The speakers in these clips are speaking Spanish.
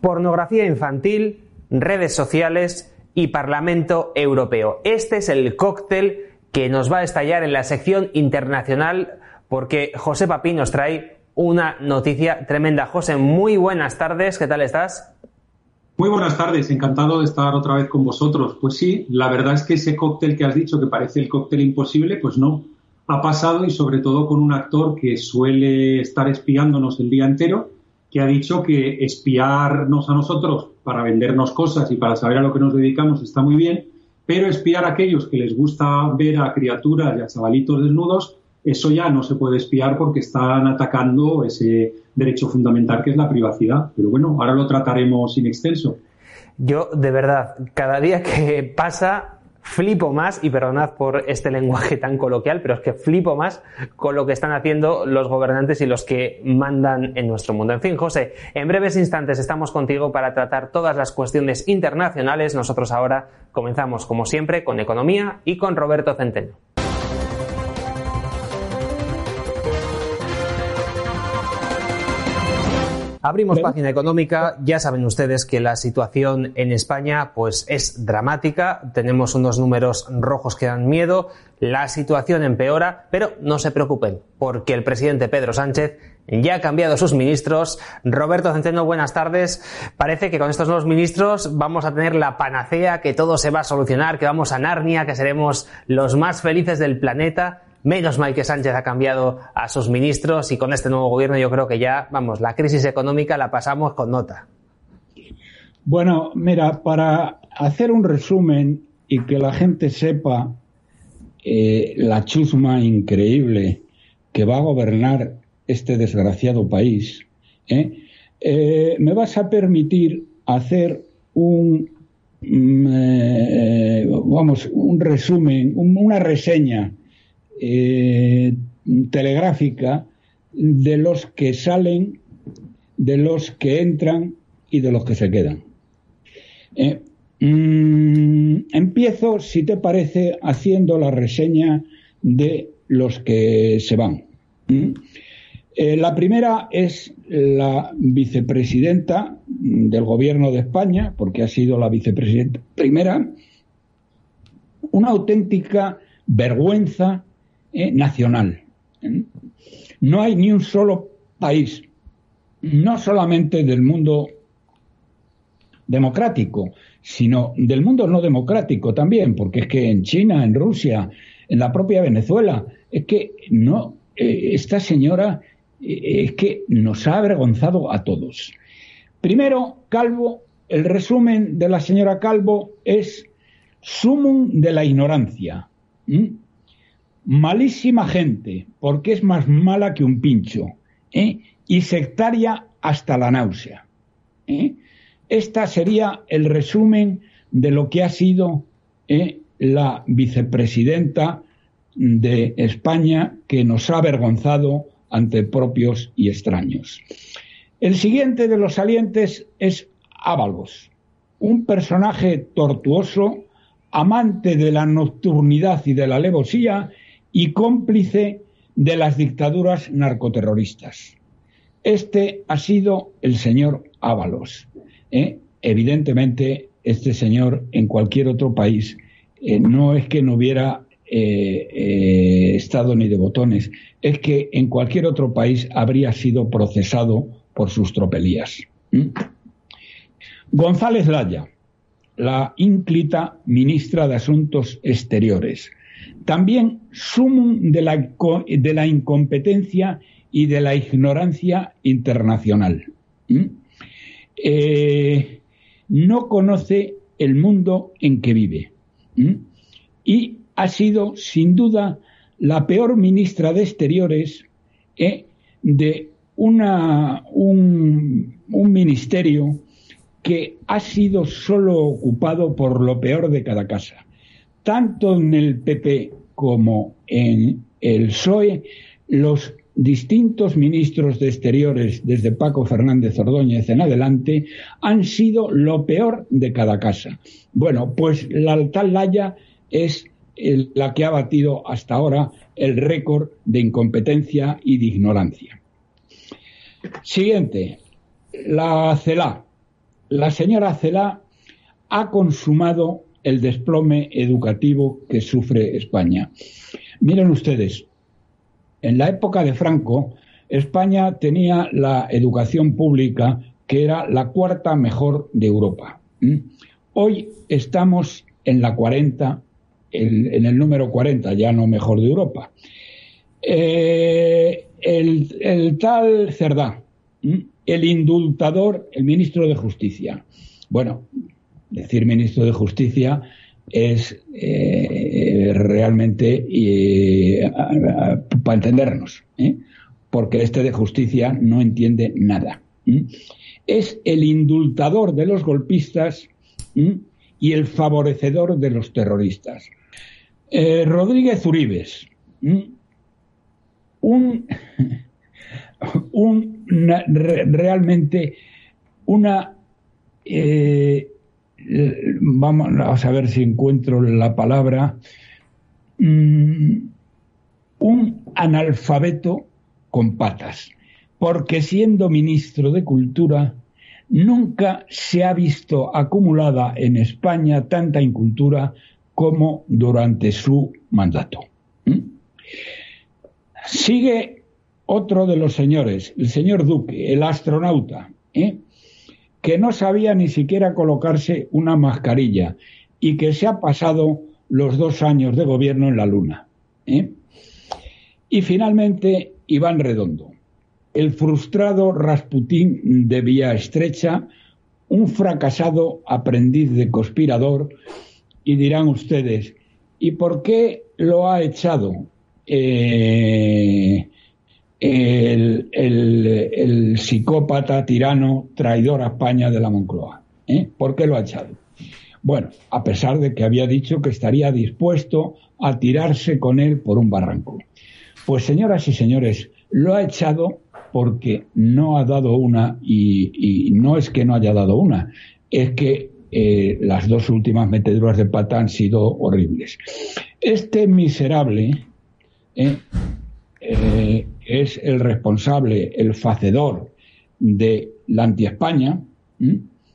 pornografía infantil, redes sociales y Parlamento Europeo. Este es el cóctel que nos va a estallar en la sección internacional porque José Papín nos trae una noticia tremenda. José, muy buenas tardes, ¿qué tal estás? Muy buenas tardes, encantado de estar otra vez con vosotros. Pues sí, la verdad es que ese cóctel que has dicho que parece el cóctel imposible, pues no, ha pasado y sobre todo con un actor que suele estar espiándonos el día entero, que ha dicho que espiarnos a nosotros para vendernos cosas y para saber a lo que nos dedicamos está muy bien, pero espiar a aquellos que les gusta ver a criaturas y a chavalitos desnudos, eso ya no se puede espiar porque están atacando ese derecho fundamental que es la privacidad. Pero bueno, ahora lo trataremos in extenso. Yo, de verdad, cada día que pasa flipo más, y perdonad por este lenguaje tan coloquial, pero es que flipo más con lo que están haciendo los gobernantes y los que mandan en nuestro mundo. En fin, José, en breves instantes estamos contigo para tratar todas las cuestiones internacionales. Nosotros ahora comenzamos, como siempre, con economía y con Roberto Centeno. Abrimos página económica. Ya saben ustedes que la situación en España pues es dramática. Tenemos unos números rojos que dan miedo. La situación empeora, pero no se preocupen, porque el presidente Pedro Sánchez ya ha cambiado sus ministros. Roberto Centeno, buenas tardes. Parece que con estos nuevos ministros vamos a tener la panacea, que todo se va a solucionar, que vamos a Narnia, que seremos los más felices del planeta. Menos mal que Sánchez ha cambiado a sus ministros y con este nuevo gobierno yo creo que ya, vamos, la crisis económica la pasamos con nota. Bueno, mira, para hacer un resumen y que la gente sepa eh, la chusma increíble que va a gobernar este desgraciado país, ¿eh? Eh, me vas a permitir hacer un, mm, vamos, un resumen, una reseña eh, telegráfica de los que salen, de los que entran y de los que se quedan. Eh, mm, empiezo, si te parece, haciendo la reseña de los que se van. ¿Mm? Eh, la primera es la vicepresidenta del Gobierno de España, porque ha sido la vicepresidenta primera, una auténtica vergüenza eh, nacional. No hay ni un solo país, no solamente del mundo democrático, sino del mundo no democrático también, porque es que en China, en Rusia, en la propia Venezuela, es que no, eh, esta señora eh, es que nos ha avergonzado a todos. Primero, Calvo, el resumen de la señora Calvo es sumum de la ignorancia malísima gente, porque es más mala que un pincho, ¿eh? y sectaria hasta la náusea. ¿eh? Esta sería el resumen de lo que ha sido ¿eh? la vicepresidenta de España que nos ha avergonzado ante propios y extraños. El siguiente de los salientes es Ábalos, un personaje tortuoso, amante de la nocturnidad y de la alevosía y cómplice de las dictaduras narcoterroristas. Este ha sido el señor Ábalos. ¿eh? Evidentemente, este señor en cualquier otro país eh, no es que no hubiera eh, estado ni de botones, es que en cualquier otro país habría sido procesado por sus tropelías. González Laya, la ínclita ministra de Asuntos Exteriores, también sumum de la, de la incompetencia y de la ignorancia internacional. Eh, no conoce el mundo en que vive. Y ha sido, sin duda, la peor ministra de Exteriores eh, de una, un, un ministerio que ha sido solo ocupado por lo peor de cada casa tanto en el PP como en el PSOE, los distintos ministros de Exteriores, desde Paco Fernández Ordóñez en adelante, han sido lo peor de cada casa. Bueno, pues la tal Laya es la que ha batido hasta ahora el récord de incompetencia y de ignorancia. Siguiente, la CELA, la señora Celá ha consumado el desplome educativo que sufre España. Miren ustedes, en la época de Franco, España tenía la educación pública que era la cuarta mejor de Europa. Hoy estamos en la 40, en el número 40, ya no mejor de Europa. Eh, el, tal Cerdá, el indultador, el ministro de Justicia. Bueno, decir ministro de Justicia es eh, realmente eh, para entendernos, porque este de justicia no entiende nada. Es el indultador de los golpistas y el favorecedor de los terroristas. Rodríguez Uribes, un, un realmente una eh, vamos a ver si encuentro la palabra mm, un analfabeto con patas porque siendo ministro de cultura nunca se ha visto acumulada en España tanta incultura como durante su mandato. Sigue otro de los señores, el señor Duque, el astronauta, ¿eh? Que no sabía ni siquiera colocarse una mascarilla y que se ha pasado los dos años de gobierno en la Luna. ¿eh? Y finalmente, Iván Redondo, el frustrado Rasputín de Vía Estrecha, un fracasado aprendiz de conspirador, y dirán ustedes, ¿y por qué lo ha echado? Eh, el, psicópata, tirano, traidor a España de la Moncloa. ¿eh? ¿Por qué lo ha echado? Bueno, a pesar de que había dicho que estaría dispuesto a tirarse con él por un barranco. Pues señoras y señores, lo ha echado porque no ha dado una, y, no es que no haya dado una, es que eh, las dos últimas meteduras de pata han sido horribles. Este miserable, ¿eh? Eh, es el responsable, el facedor de la anti-España,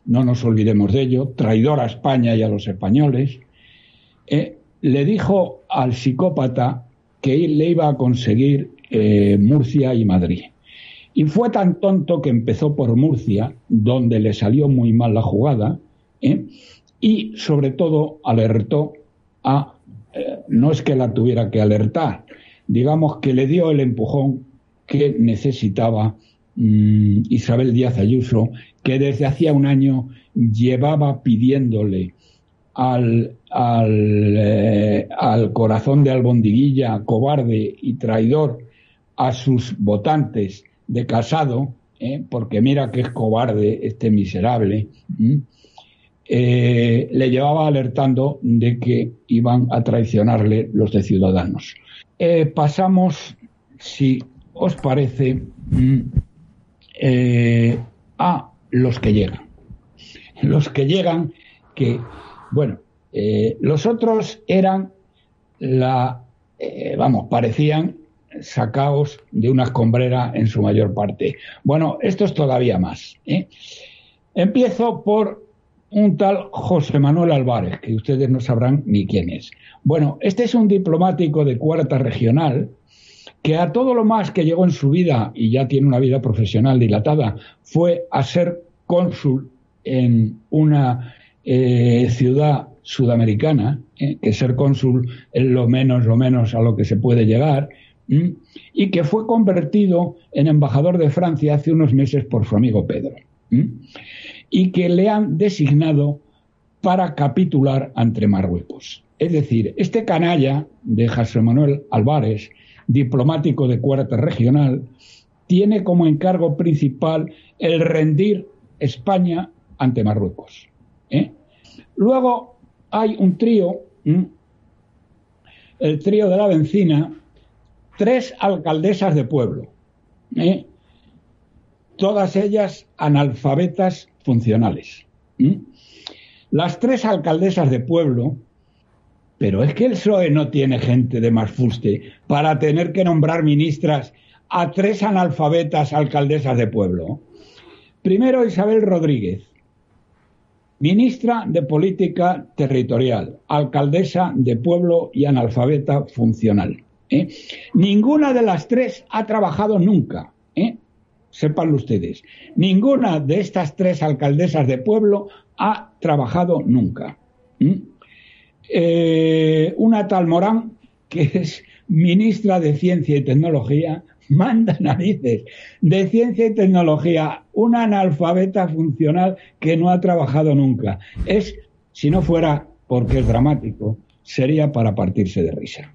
no nos olvidemos de ello, traidor a España y a los españoles, eh, le dijo al psicópata que le iba a conseguir Murcia y Madrid. Y fue tan tonto que empezó por Murcia, donde le salió muy mal la jugada, y sobre todo alertó a, no es que la tuviera que alertar, digamos que le dio el empujón que necesitaba mm, Isabel Díaz Ayuso, que desde hacía un año llevaba pidiéndole al, al, eh, corazón de albondiguilla, cobarde y traidor a sus votantes de casado, eh, porque mira que es cobarde este miserable, eh, le llevaba alertando de que iban a traicionarle los de Ciudadanos. Eh, pasamos, si os parece, mm, eh, a los que llegan. Los que llegan, que, bueno, eh, los otros eran la, vamos, parecían sacaos de una escombrera en su mayor parte. Bueno, esto es todavía más. Empiezo por un tal José Manuel Álvarez, que ustedes no sabrán ni quién es. Bueno, este es un diplomático de cuarta regional que a todo lo más que llegó en su vida, y ya tiene una vida profesional dilatada, fue a ser cónsul en una eh, ciudad sudamericana, eh, que ser cónsul es lo menos, lo menos a lo que se puede llegar, y que fue convertido en embajador de Francia hace unos meses por su amigo Pedro y que le han designado para capitular ante Marruecos. Es decir, este canalla de José Manuel Álvarez, diplomático de cuarta regional, tiene como encargo principal el rendir España ante Marruecos. ¿eh? Luego hay un trío, el trío de la Bencina, tres alcaldesas de pueblo, ¿eh? Todas ellas analfabetas funcionales. Las tres alcaldesas de pueblo, pero es que el PSOE no tiene gente de más fuste para tener que nombrar ministras a tres analfabetas alcaldesas de pueblo. Primero Isabel Rodríguez, ministra de Política Territorial, alcaldesa de pueblo y analfabeta funcional. ¿eh? Ninguna de las tres ha trabajado nunca. ¿eh? Sépanlo ustedes. Ninguna de estas tres alcaldesas de pueblo ha trabajado nunca. Eh, una tal Morán, que es ministra de Ciencia y Tecnología, manda narices de ciencia y tecnología, una analfabeta funcional que no ha trabajado nunca. Es, si no fuera porque es dramático, sería para partirse de risa.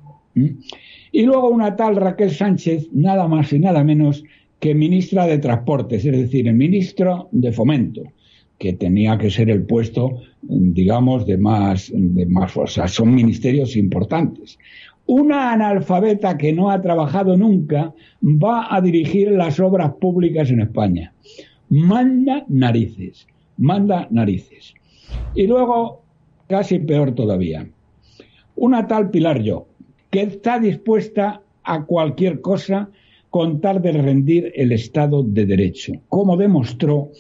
Y luego una tal Raquel Sánchez, nada más y nada menos que ministra de Transportes, es decir, el ministro de Fomento, que tenía que ser el puesto, digamos, de más, de más, o sea, son ministerios importantes. Una analfabeta que no ha trabajado nunca va a dirigir las obras públicas en España. Manda narices, manda narices. Y luego, casi peor todavía, una tal Pilar Yo, que está dispuesta a cualquier cosa con tal de rendir el Estado de Derecho, como demostró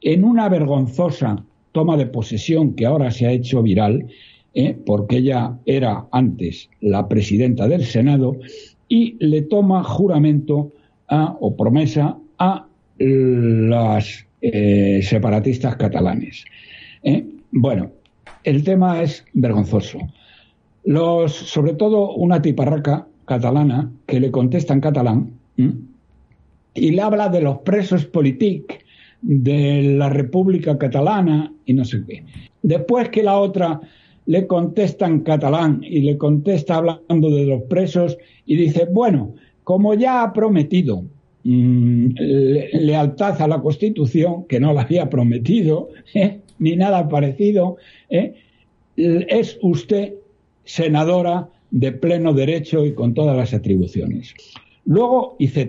en una vergonzosa toma de posesión que ahora se ha hecho viral ¿eh? porque ella era antes la presidenta del Senado y le toma juramento o promesa a las eh, separatistas catalanes. ¿eh? Bueno, el tema es vergonzoso. Los, sobre todo una tiparraca catalana que le contesta en catalán y le habla de los presos políticos de la República Catalana y no sé qué. Después que la otra le contesta en catalán y le contesta hablando de los presos y dice, bueno, como ya ha prometido mm, lealtad a la Constitución, que no la había prometido, ¿eh? ni nada parecido, ¿eh? es usted senadora de pleno derecho y con todas las atribuciones. Luego, IZ,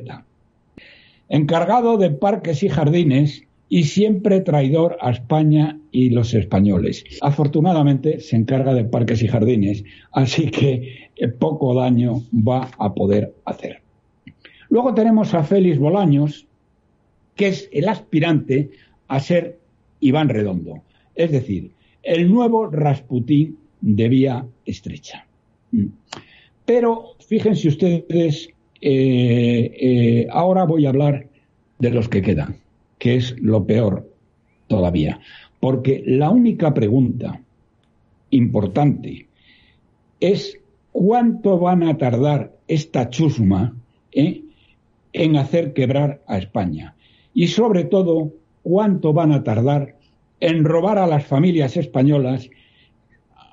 encargado de parques y jardines y siempre traidor a España y los españoles. Afortunadamente se encarga de parques y jardines, así que eh, poco daño va a poder hacer. Luego tenemos a Félix Bolaños, que es el aspirante a ser Iván Redondo, es decir, el nuevo Rasputín de vía estrecha. Mm. Pero fíjense ustedes, eh, eh, ahora voy a hablar de los que quedan que es lo peor todavía. Porque la única pregunta importante es cuánto van a tardar esta chusma eh, en hacer quebrar a España. Y sobre todo, cuánto van a tardar en robar a las familias españolas,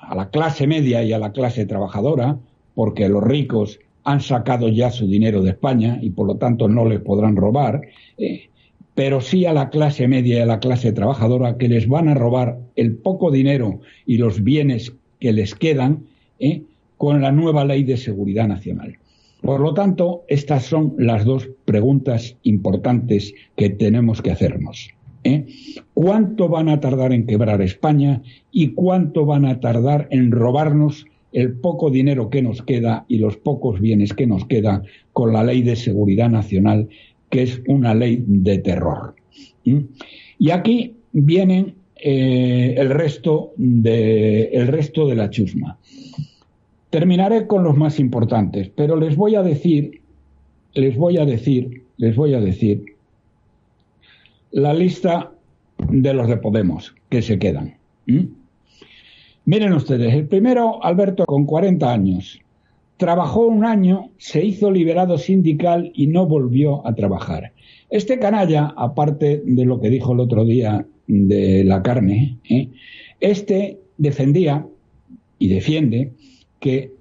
a la clase media y a la clase trabajadora, porque los ricos han sacado ya su dinero de España y por lo tanto no les podrán robar. Eh, pero sí a la clase media y a la clase trabajadora que les van a robar el poco dinero y los bienes que les quedan ¿eh? con la nueva ley de seguridad nacional. Por lo tanto, estas son las dos preguntas importantes que tenemos que hacernos. ¿eh? ¿Cuánto van a tardar en quebrar España y cuánto van a tardar en robarnos el poco dinero que nos queda y los pocos bienes que nos quedan con la ley de seguridad nacional que es una ley de terror. Y aquí vienen eh, el, resto de, el resto de la chusma. Terminaré con los más importantes, pero les voy a decir, les voy a decir, les voy a decir la lista de los de Podemos que se quedan. Miren ustedes, el primero, Alberto, con 40 años, Trabajó un año, se hizo liberado sindical y no volvió a trabajar. Este canalla, aparte de lo que dijo el otro día de la carne, ¿eh? este defendía y defiende que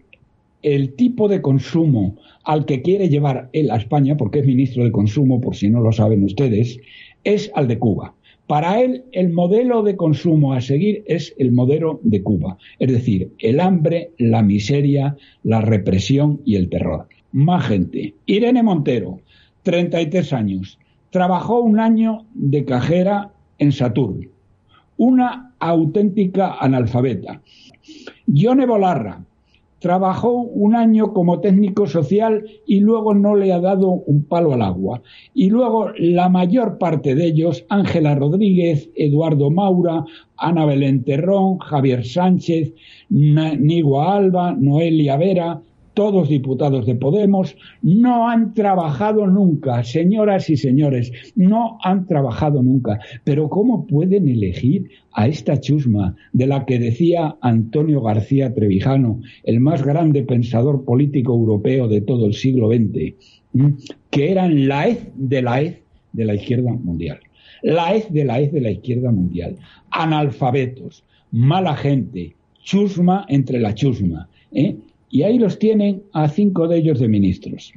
el tipo de consumo al que quiere llevar él a España, porque es ministro de Consumo, por si no lo saben ustedes, es al de Cuba. Para él, el modelo de consumo a seguir es el modelo de Cuba, es decir, el hambre, la miseria, la represión y el terror. Más gente. Irene Montero, 33 años, trabajó un año de cajera en Saturn, una auténtica analfabeta. Yone Bolarra, trabajó un año como técnico social y luego no le ha dado un palo al agua. Y luego la mayor parte de ellos, Ángela Rodríguez, Eduardo Maura, Ana Belén Terrón, Javier Sánchez, Nigua Alba, Noelia Vera, todos diputados de Podemos, no han trabajado nunca, señoras y señores, no han trabajado nunca. Pero ¿cómo pueden elegir a esta chusma de la que decía Antonio García Trevijano, el más grande pensador político europeo de todo el siglo XX, que eran la hez de la hez de la izquierda mundial? La hez de la hez de la izquierda mundial. Analfabetos, mala gente, chusma entre la chusma. ¿eh? Y ahí los tienen a cinco de ellos de ministros.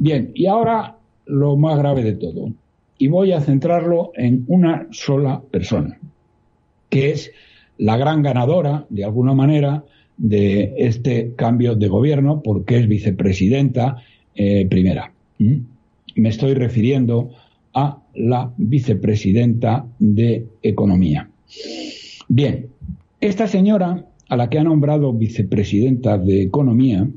Bien, y ahora lo más grave de todo. Y voy a centrarlo en una sola persona, que es la gran ganadora, de alguna manera, de este cambio de gobierno, porque es vicepresidenta eh, primera. ¿Mm? Me estoy refiriendo a la vicepresidenta de Economía. Bien, esta señora a la que ha nombrado vicepresidenta de Economía,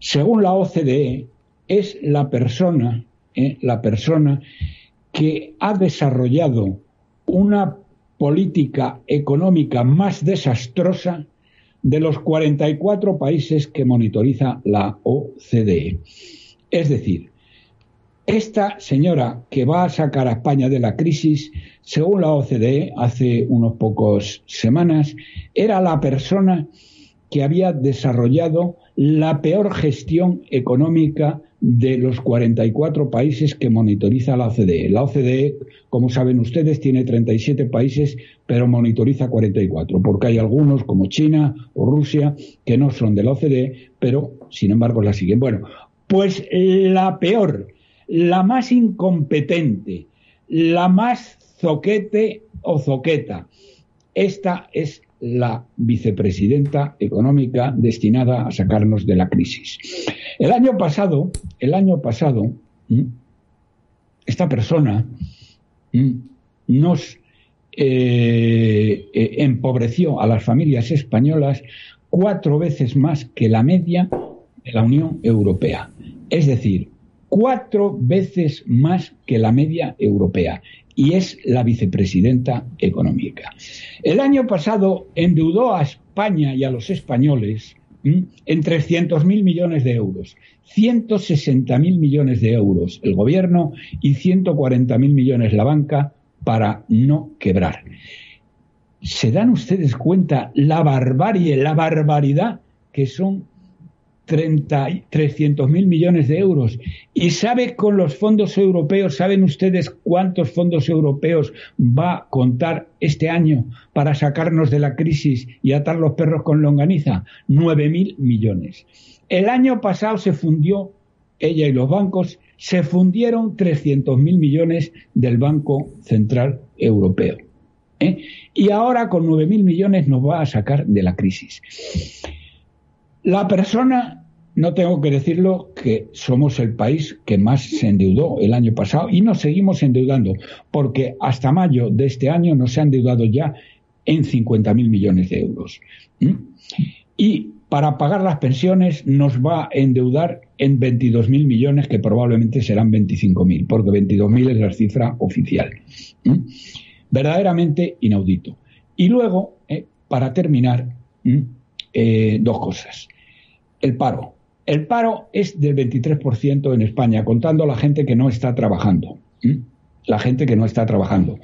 según la OCDE, es la persona, ¿eh? la persona que ha desarrollado una política económica más desastrosa de los 44 países que monitoriza la OCDE. Es decir, esta señora que va a sacar a España de la crisis, según la OCDE, hace unos pocos semanas, era la persona que había desarrollado la peor gestión económica de los 44 países que monitoriza la OCDE. La OCDE, como saben ustedes, tiene 37 países, pero monitoriza 44, porque hay algunos, como China o Rusia, que no son de la OCDE, pero sin embargo la siguen. Bueno, pues la peor la más incompetente, la más zoquete o zoqueta. Esta es la vicepresidenta económica destinada a sacarnos de la crisis. El año pasado, el año pasado, esta persona nos eh, eh, empobreció a las familias españolas cuatro veces más que la media de la Unión Europea. Es decir, cuatro veces más que la media europea y es la vicepresidenta económica. El año pasado endeudó a España y a los españoles en 300.000 millones de euros, 160.000 millones de euros el gobierno y 140.000 millones la banca para no quebrar. ¿Se dan ustedes cuenta la barbarie, la barbaridad que son 300 mil millones de euros. ¿Y sabe con los fondos europeos, saben ustedes cuántos fondos europeos va a contar este año para sacarnos de la crisis y atar los perros con longaniza? 9 mil millones. El año pasado se fundió, ella y los bancos, se fundieron 300 mil millones del Banco Central Europeo. ¿eh? Y ahora con 9 mil millones nos va a sacar de la crisis. La persona, no tengo que decirlo, que somos el país que más se endeudó el año pasado y nos seguimos endeudando, porque hasta mayo de este año nos se han endeudado ya en 50.000 millones de euros. Y para pagar las pensiones nos va a endeudar en 22.000 millones, que probablemente serán 25.000, porque 22.000 es la cifra oficial. Verdaderamente inaudito. Y luego, eh, para terminar, eh, dos cosas el paro. El paro es del 23% en España, contando la gente que no está trabajando. La gente que no está trabajando.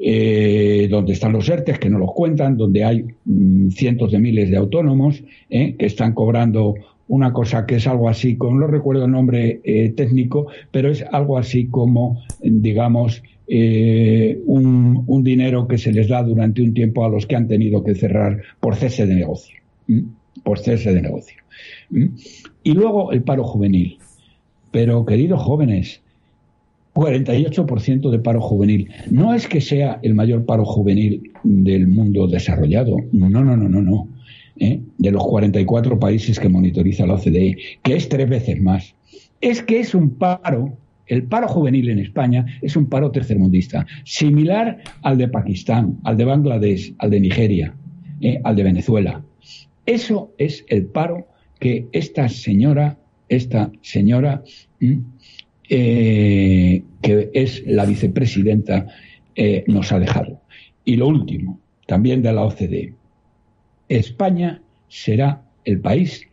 Eh, donde están los ERTES, que no los cuentan, donde hay mm, cientos de miles de autónomos eh, que están cobrando una cosa que es algo así, como no recuerdo el nombre eh, técnico, pero es algo así como, digamos, un, un, dinero que se les da durante un tiempo a los que han tenido que cerrar por cese de negocio. Por cese de negocio. Y luego el paro juvenil. Pero, queridos jóvenes, 48% de paro juvenil. No es que sea el mayor paro juvenil del mundo desarrollado. No, no, no, no, no. ¿Eh? De los 44 países que monitoriza la OCDE, que es tres veces más. Es que es un paro, el paro juvenil en España es un paro tercermundista, similar al de Pakistán, al de Bangladesh, al de Nigeria, ¿eh? al de Venezuela. Eso es el paro que esta señora, esta señora, eh, que es la vicepresidenta, eh, nos ha dejado. Y lo último, también de la OCDE. España será el país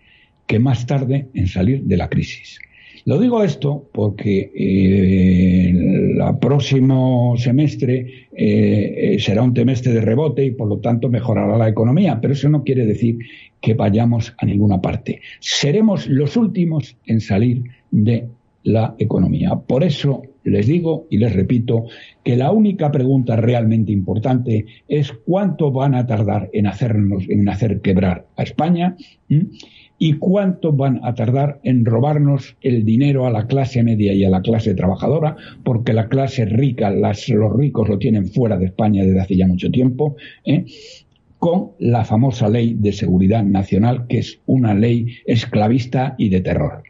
que más tarde en salir de la crisis. Lo digo esto porque eh, el próximo semestre eh, será un trimestre de rebote y por lo tanto mejorará la economía, pero eso no quiere decir que vayamos a ninguna parte. Seremos los últimos en salir de la economía. Por eso les digo y les repito que la única pregunta realmente importante es cuánto van a tardar en hacernos, en hacer quebrar a España y cuánto van a tardar en robarnos el dinero a la clase media y a la clase trabajadora, porque la clase rica, los ricos lo tienen fuera de España desde hace ya mucho tiempo. ¿eh? con la famosa ley de seguridad nacional, que es una ley esclavista y de terror.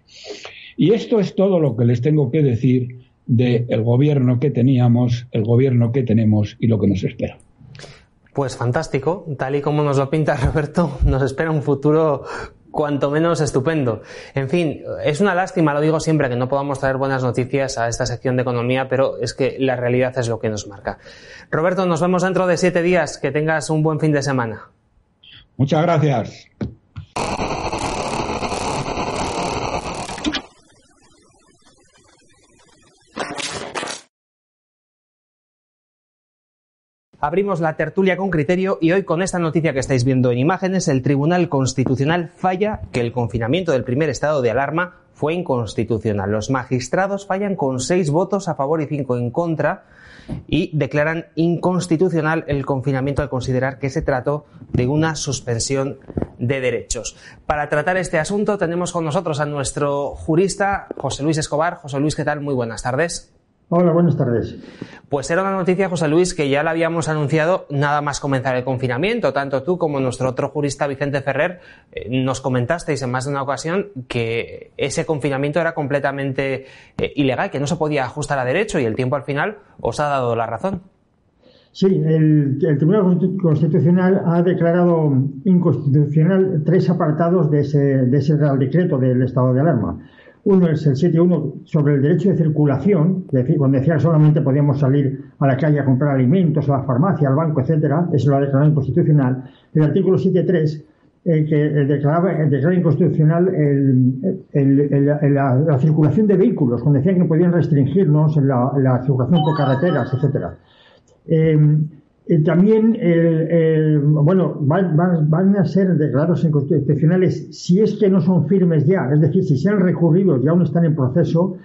Y esto es todo lo que les tengo que decir del gobierno que teníamos, el gobierno que tenemos y lo que nos espera. Pues fantástico, tal y como nos lo pinta Roberto, nos espera un futuro cuanto menos estupendo. En fin, es una lástima, lo digo siempre, que no podamos traer buenas noticias a esta sección de economía, pero es que la realidad es lo que nos marca. Roberto, nos vemos dentro de siete días. Que tengas un buen fin de semana. Muchas gracias. Abrimos la tertulia con criterio y hoy con esta noticia que estáis viendo en imágenes, el Tribunal Constitucional falla que el confinamiento del primer estado de alarma fue inconstitucional. Los magistrados fallan con seis votos a favor y cinco en contra y declaran inconstitucional el confinamiento al considerar que se trató de una suspensión de derechos. Para tratar este asunto tenemos con nosotros a nuestro jurista José Luis Escobar. José Luis, ¿qué tal? Muy buenas tardes. Hola, buenas tardes. Pues era una noticia, José Luis, que ya la habíamos anunciado nada más comenzar el confinamiento. Tanto tú como nuestro otro jurista, Vicente Ferrer, eh, nos comentasteis en más de una ocasión que ese confinamiento era completamente eh, ilegal, que no se podía ajustar a derecho y el tiempo al final os ha dado la razón. Sí, el, Tribunal Constitucional ha declarado inconstitucional tres apartados de ese, de ese Real Decreto del estado de alarma. Uno es el 7.1 sobre el derecho de circulación, cuando decía que solamente podíamos salir a la calle a comprar alimentos, a la farmacia, al banco, etcétera, eso lo ha declarado inconstitucional. El artículo 7.3 eh, que declaraba, declara inconstitucional la, circulación de vehículos, cuando decían que no podían restringirnos en la, circulación por carreteras, etcétera. Eh, también, bueno, van, a ser declarados inconstitucionales si es que no son firmes ya, es decir, si se han recurrido y aún están en proceso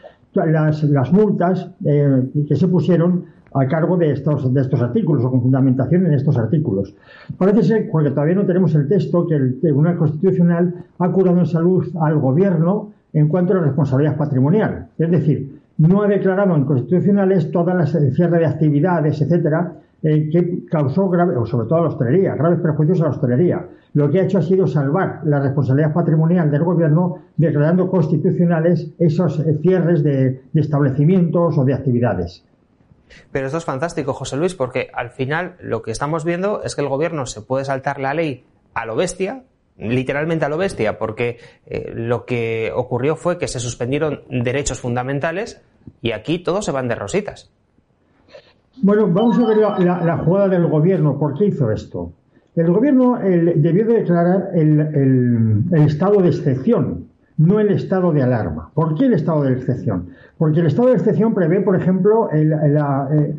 las, multas eh, que se pusieron a cargo de estos, de estos artículos o con fundamentación en estos artículos. Parece ser, porque todavía no tenemos el texto, que el Tribunal Constitucional ha curado en salud al Gobierno en cuanto a la responsabilidad patrimonial. Es decir, no ha declarado inconstitucionales todas las cierre de actividades, etcétera, eh, que causó grave, o sobre todo a la hostelería, graves perjuicios a la hostelería. Lo que ha hecho ha sido salvar la responsabilidad patrimonial del gobierno declarando constitucionales esos eh, cierres de, establecimientos o de actividades. Pero esto es fantástico, José Luis, porque al final lo que estamos viendo es que el gobierno se puede saltar la ley a lo bestia, literalmente a lo bestia, porque eh, lo que ocurrió fue que se suspendieron derechos fundamentales y aquí todos se van de rositas. Bueno, vamos a ver la, jugada del gobierno. ¿Por qué hizo esto? El gobierno debió declarar el, estado de excepción, no el estado de alarma. ¿Por qué el estado de excepción? Porque el estado de excepción prevé, por ejemplo, eh,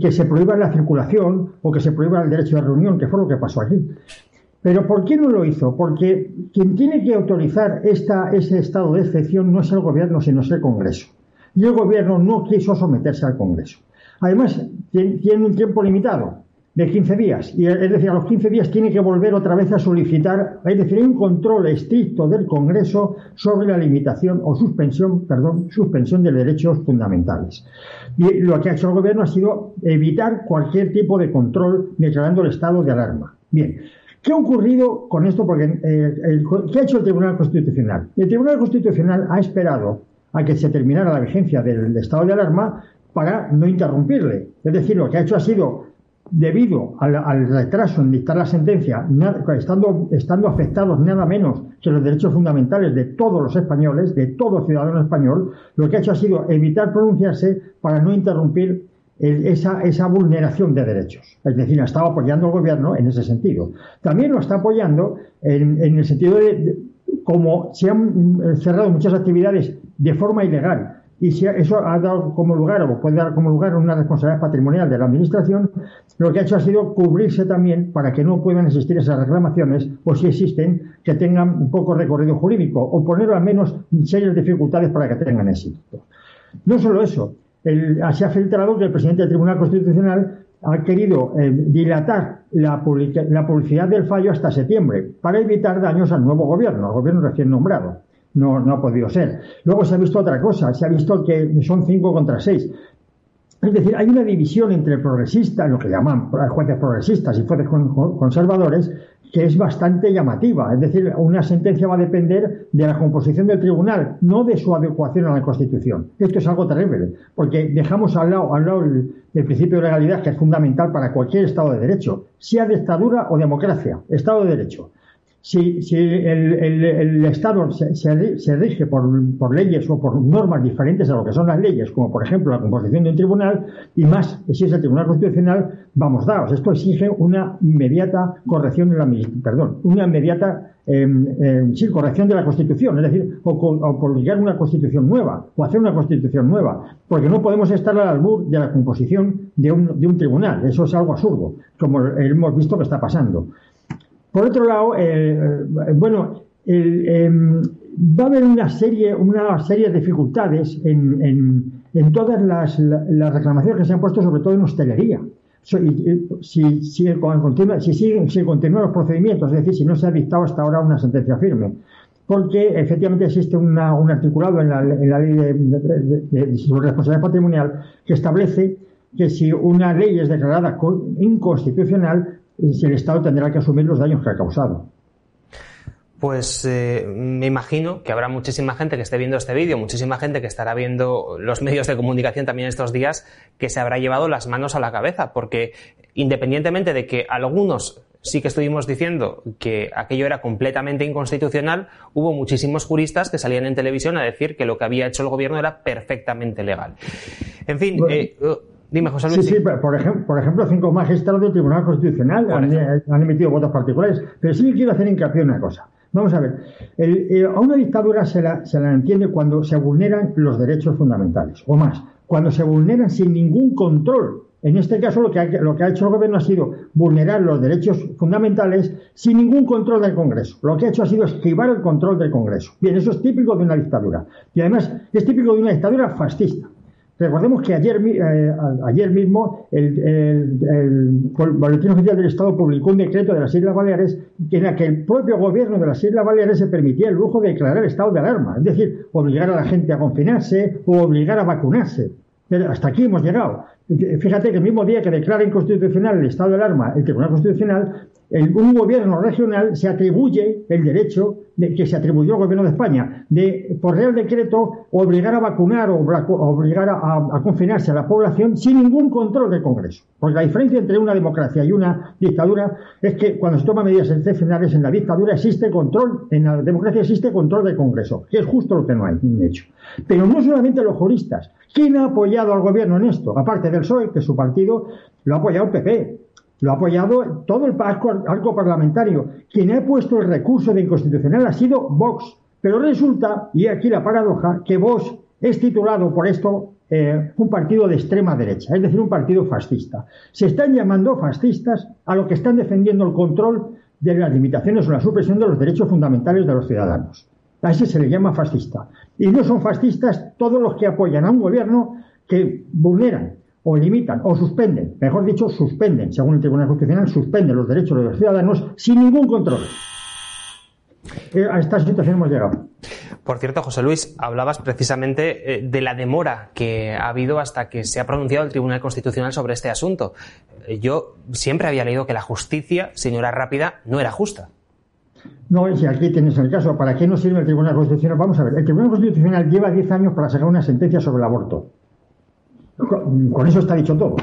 que se prohíba la circulación o que se prohíba el derecho de reunión, que fue lo que pasó aquí. Pero ¿por qué no lo hizo? Porque quien tiene que autorizar ese estado de excepción no es el gobierno, sino es el Congreso y el gobierno no quiso someterse al Congreso. Además, tiene un tiempo limitado de 15 días, y es decir, a los 15 días tiene que volver otra vez a solicitar, es decir, un control estricto del Congreso sobre la limitación o suspensión, perdón, suspensión de derechos fundamentales. Y lo que ha hecho el gobierno ha sido evitar cualquier tipo de control declarando el estado de alarma. Bien, ¿Qué ha ocurrido con esto? Porque, eh, ¿Qué ha hecho el Tribunal Constitucional? El Tribunal Constitucional ha esperado a que se terminara la vigencia del, estado de alarma para no interrumpirle. Es decir, lo que ha hecho ha sido debido al, retraso en dictar la sentencia, estando, afectados nada menos que los derechos fundamentales de todos los españoles, de todo ciudadano español, lo que ha hecho ha sido evitar pronunciarse para no interrumpir esa, vulneración de derechos. Es decir, ha estado apoyando al gobierno en ese sentido. También lo está apoyando en, el sentido de, como se han cerrado muchas actividades de forma ilegal y si eso ha dado como lugar o puede dar como lugar una responsabilidad patrimonial de la Administración, lo que ha hecho ha sido cubrirse también para que no puedan existir esas reclamaciones o si existen, que tengan poco recorrido jurídico o poner al menos serias dificultades para que tengan éxito. No solo eso, se ha filtrado que el presidente del Tribunal Constitucional ha querido eh, dilatar la, la publicidad del fallo hasta septiembre para evitar daños al nuevo gobierno, al gobierno recién nombrado no, no ha podido ser. Luego se ha visto otra cosa, se ha visto que son cinco contra seis. Es decir, hay una división entre progresistas, lo que llaman jueces progresistas y jueces conservadores, que es bastante llamativa. Es decir, una sentencia va a depender de la composición del tribunal, no de su adecuación a la Constitución. Esto es algo terrible, porque dejamos al lado, al lado el, el principio de legalidad, que es fundamental para cualquier Estado de Derecho, sea dictadura o democracia, Estado de Derecho si, el, el, Estado se, se, rige por, leyes o por normas diferentes a lo que son las leyes, como por ejemplo la composición de un tribunal, y más si es el Tribunal Constitucional, vamos dados. Esto exige una inmediata corrección de la perdón, una inmediata eh, sí, corrección de la Constitución, es decir, o, o publicar una Constitución nueva, o hacer una Constitución nueva, porque no podemos estar al albur de la composición de un, de un tribunal. Eso es algo absurdo, como hemos visto que está pasando. Por otro lado, eh, eh, bueno, em, va a haber una serie, una serie de dificultades en, todas las, reclamaciones que se han puesto, sobre todo en hostelería. Si, si, continúa, si, si continúan los procedimientos, es decir, si no se ha dictado hasta ahora una sentencia firme. Porque efectivamente existe un articulado en la, ley de, de, responsabilidad patrimonial que establece que si una ley es declarada inconstitucional, si el Estado tendrá que asumir los daños que ha causado. Pues eh, me imagino que habrá muchísima gente que esté viendo este vídeo, muchísima gente que estará viendo los medios de comunicación también estos días, que se habrá llevado las manos a la cabeza, porque independientemente de que algunos sí que estuvimos diciendo que aquello era completamente inconstitucional, hubo muchísimos juristas que salían en televisión a decir que lo que había hecho el gobierno era perfectamente legal. En fin, eh, Dime, José Luis. Sí, sí, por, ejemplo, por ejemplo, cinco magistrados del Tribunal Constitucional han, emitido votos particulares. Pero sí quiero hacer hincapié en una cosa. Vamos a ver. Eh, a una dictadura se la, se la entiende cuando se vulneran los derechos fundamentales, o más, cuando se vulneran sin ningún control. En este caso, lo que, ha, lo que ha hecho el gobierno ha sido vulnerar los derechos fundamentales sin ningún control del Congreso. Lo que ha hecho ha sido esquivar el control del Congreso. Bien, eso es típico de una dictadura. Y además es típico de una dictadura fascista. Recordemos que ayer, eh, ayer mismo el, el, Boletín Oficial del Estado publicó un decreto de las Islas Baleares en el que el propio gobierno de las Islas Baleares se permitía el lujo de declarar estado de alarma, es decir, obligar a la gente a confinarse o obligar a vacunarse. hasta aquí hemos llegado. Fíjate que el mismo día que declara inconstitucional el estado de alarma el Tribunal Constitucional, el, un gobierno regional se atribuye el derecho de, que se atribuyó al gobierno de España de, por real decreto, obligar a vacunar o obligar a, confinarse a la población sin ningún control del Congreso. Porque la diferencia entre una democracia y una dictadura es que cuando se toman medidas excepcionales en la dictadura existe control, en la democracia existe control del Congreso, que es justo lo que no hay hecho. Pero no solamente los juristas. ¿Quién ha apoyado al gobierno en esto? Aparte del PSOE, que su partido lo ha apoyado el PP. Lo ha apoyado todo el arco, parlamentario. Quien ha puesto el recurso de inconstitucional ha sido Vox. Pero resulta, y aquí la paradoja, que Vox es titulado por esto eh, un partido de extrema derecha, es decir, un partido fascista. Se están llamando fascistas a lo que están defendiendo el control de las limitaciones o la supresión de los derechos fundamentales de los ciudadanos. A ese se le llama fascista. Y no son fascistas todos los que apoyan a un gobierno que vulneran o limitan o suspenden, mejor dicho, suspenden, según el Tribunal Constitucional, suspenden los derechos de los ciudadanos sin ningún control. Eh, a esta situación hemos llegado. Por cierto, José Luis, hablabas precisamente eh, de la demora que ha habido hasta que se ha pronunciado el Tribunal Constitucional sobre este asunto. Eh, yo siempre había leído que la justicia, señora rápida, no era justa. No, si aquí tienes el caso, ¿para qué nos sirve el Tribunal Constitucional? Vamos a ver, el Tribunal Constitucional lleva 10 años para sacar una sentencia sobre el aborto. Con, eso está dicho todo.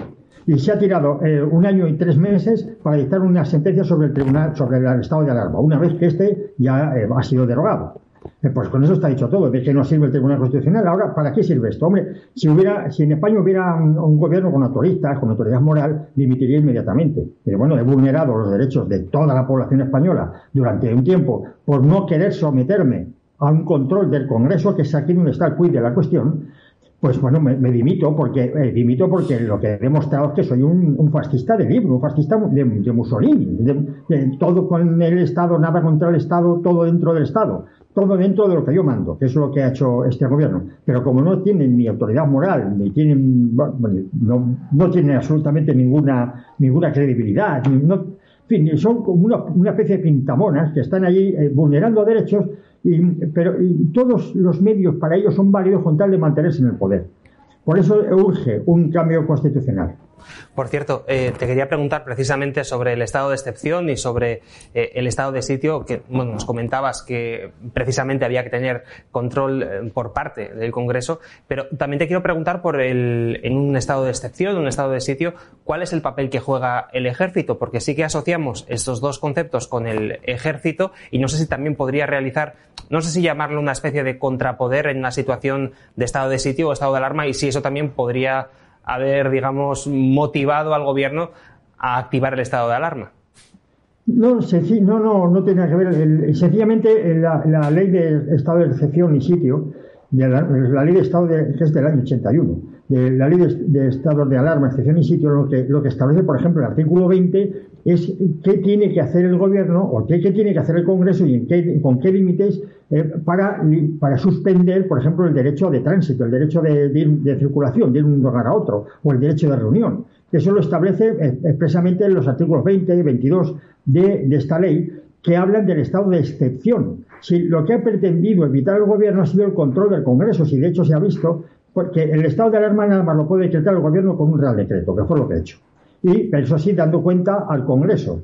Y se ha tirado eh, un año y tres meses para dictar una sentencia sobre el tribunal, sobre el estado de alarma, una vez que este ya eh, ha sido derogado. Eh, pues con eso está dicho todo, de que no sirve el Tribunal Constitucional. Ahora, ¿para qué sirve esto? Hombre, si hubiera, si en España hubiera un, gobierno con autoristas, con autoridad moral, dimitiría inmediatamente. Pero bueno, he vulnerado los derechos de toda la población española durante un tiempo por no querer someterme a un control del Congreso, que es aquí está el quid de la cuestión, pues bueno, me, dimito porque eh, dimito porque lo que he demostrado es que soy un, fascista de libro, un fascista de, Mussolini, de, todo con el Estado, nada contra el Estado, todo dentro del Estado todo dentro de lo que yo mando, que es lo que ha hecho este gobierno. Pero como no tienen ni autoridad moral, ni tienen, no, tienen absolutamente ninguna, ninguna credibilidad, no, en fin, son como una, especie de pintamonas que están allí eh, vulnerando derechos, y, pero todos los medios para ellos son válidos con tal de mantenerse en el poder. Por eso urge un cambio constitucional. Por cierto, eh, te quería preguntar precisamente sobre el estado de excepción y sobre eh, el estado de sitio, que bueno, nos comentabas que precisamente había que tener control eh, por parte del Congreso, pero también te quiero preguntar por el, en un estado de excepción, un estado de sitio, cuál es el papel que juega el ejército, porque sí que asociamos estos dos conceptos con el ejército y no sé si también podría realizar, no sé si llamarlo una especie de contrapoder en una situación de estado de sitio o estado de alarma y si eso también podría haber, digamos, motivado al gobierno a activar el estado de alarma. No, no, no, no tiene que ver. sencillamente la, ley de estado de excepción y sitio, la, ley de estado que es del año 81, de la ley de, estado de alarma, excepción y sitio, lo que, lo que establece, por ejemplo, el artículo 20 es qué tiene que hacer el gobierno o qué, tiene que hacer el Congreso y en qué, con qué límites eh, para, para suspender, por ejemplo, el derecho de tránsito, el derecho de, de, circulación, de un lugar a otro, o el derecho de reunión. Eso lo establece eh, expresamente en los artículos 20 y 22 de, esta ley, que hablan del estado de excepción. Si lo que ha pretendido evitar el gobierno ha sido el control del Congreso, si de hecho se ha visto, porque el estado de alarma nada más lo puede decretar el gobierno con un real decreto, que fue lo que ha hecho. Y eso sí, dando cuenta al Congreso.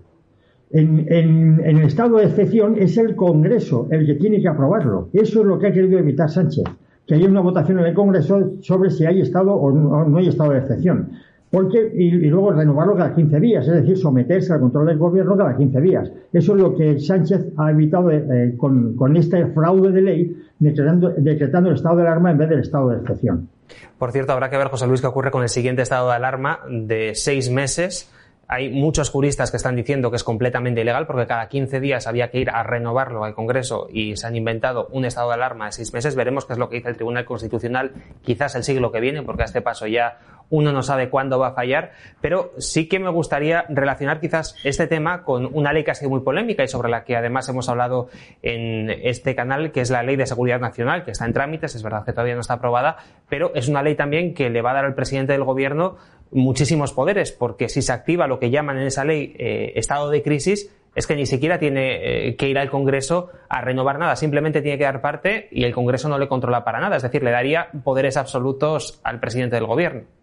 En, el estado de excepción es el Congreso el que tiene que aprobarlo. Eso es lo que ha querido evitar Sánchez, que haya una votación en el Congreso sobre si hay estado o no, hay estado de excepción. Porque, y, luego renovarlo cada 15 días, es decir, someterse al control del gobierno cada 15 días. Eso es lo que Sánchez ha evitado eh, con, con, este fraude de ley, decretando, el estado de alarma en vez del estado de excepción. Por cierto, habrá que ver, José Luis, qué ocurre con el siguiente estado de alarma de seis meses hay muchos juristas que están diciendo que es completamente ilegal porque cada 15 días había que ir a renovarlo al Congreso y se han inventado un estado de alarma de seis meses. Veremos qué es lo que dice el Tribunal Constitucional quizás el siglo que viene porque a este paso ya uno no sabe cuándo va a fallar, pero sí que me gustaría relacionar quizás este tema con una ley que ha sido muy polémica y sobre la que además hemos hablado en este canal, que es la Ley de Seguridad Nacional, que está en trámites, es verdad que todavía no está aprobada, pero es una ley también que le va a dar al presidente del Gobierno muchísimos poderes, porque si se activa lo que llaman en esa ley eh, estado de crisis, es que ni siquiera tiene eh, que ir al Congreso a renovar nada, simplemente tiene que dar parte y el Congreso no le controla para nada, es decir, le daría poderes absolutos al presidente del Gobierno.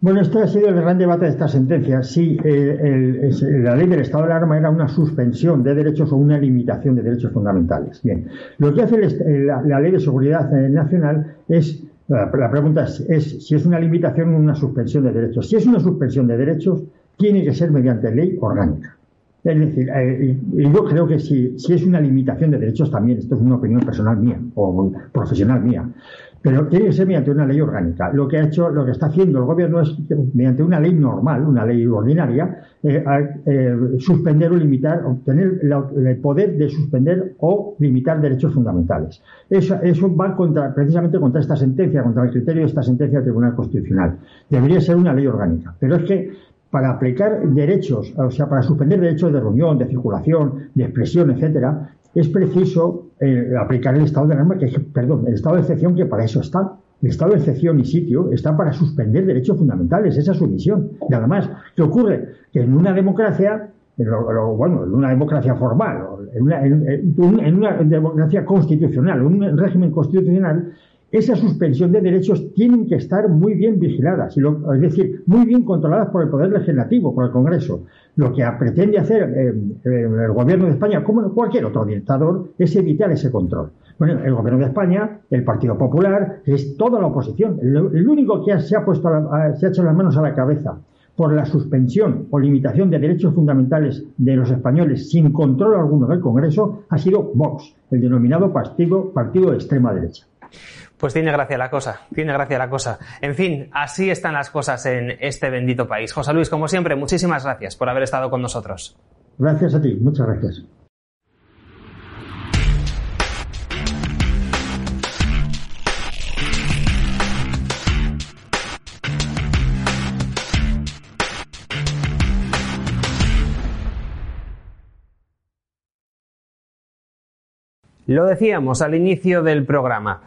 Bueno, este ha sido el gran debate de esta sentencia. Si eh, la ley del estado de alarma era una suspensión de derechos o una limitación de derechos fundamentales. Bien, lo que hace la, ley de seguridad nacional es la, pregunta es, si es una limitación o una suspensión de derechos. Si es una suspensión de derechos, tiene que ser mediante ley orgánica. Es decir, eh, yo creo que si, es una limitación de derechos también, esto es una opinión personal mía o profesional mía, pero tiene que ser mediante una ley orgánica. Lo que ha hecho, lo que está haciendo el gobierno es, mediante una ley normal, una ley ordinaria, eh, eh, suspender o limitar, obtener el poder de suspender o limitar derechos fundamentales. Eso, eso va contra, precisamente contra esta sentencia, contra el criterio de esta sentencia del Tribunal Constitucional. Debería ser una ley orgánica. Pero es que para aplicar derechos, o sea, para suspender derechos de reunión, de circulación, de expresión, etcétera, es preciso eh, aplicar el estado de alarma, que perdón, el estado de excepción que para eso está. El estado de excepción y sitio está para suspender derechos fundamentales, esa es su misión. Nada más. ¿Qué ocurre? Que en una democracia, bueno, en una democracia formal, en una, en una democracia constitucional, un régimen constitucional, esa suspensión de derechos tienen que estar muy bien vigiladas, es decir, muy bien controladas por el Poder Legislativo, por el Congreso. Lo que pretende hacer eh, eh, el Gobierno de España, como cualquier otro dictador, es evitar ese control. Bueno, el Gobierno de España, el Partido Popular, es toda la oposición. El, único que se ha puesto, se ha hecho las manos a la cabeza por la suspensión o limitación de derechos fundamentales de los españoles sin control alguno del Congreso ha sido Vox, el denominado partido, partido de extrema derecha. Pues tiene gracia la cosa, tiene gracia la cosa. En fin, así están las cosas en este bendito país. José Luis, como siempre, muchísimas gracias por haber estado con nosotros. Gracias a ti, muchas gracias. Lo decíamos al inicio del programa.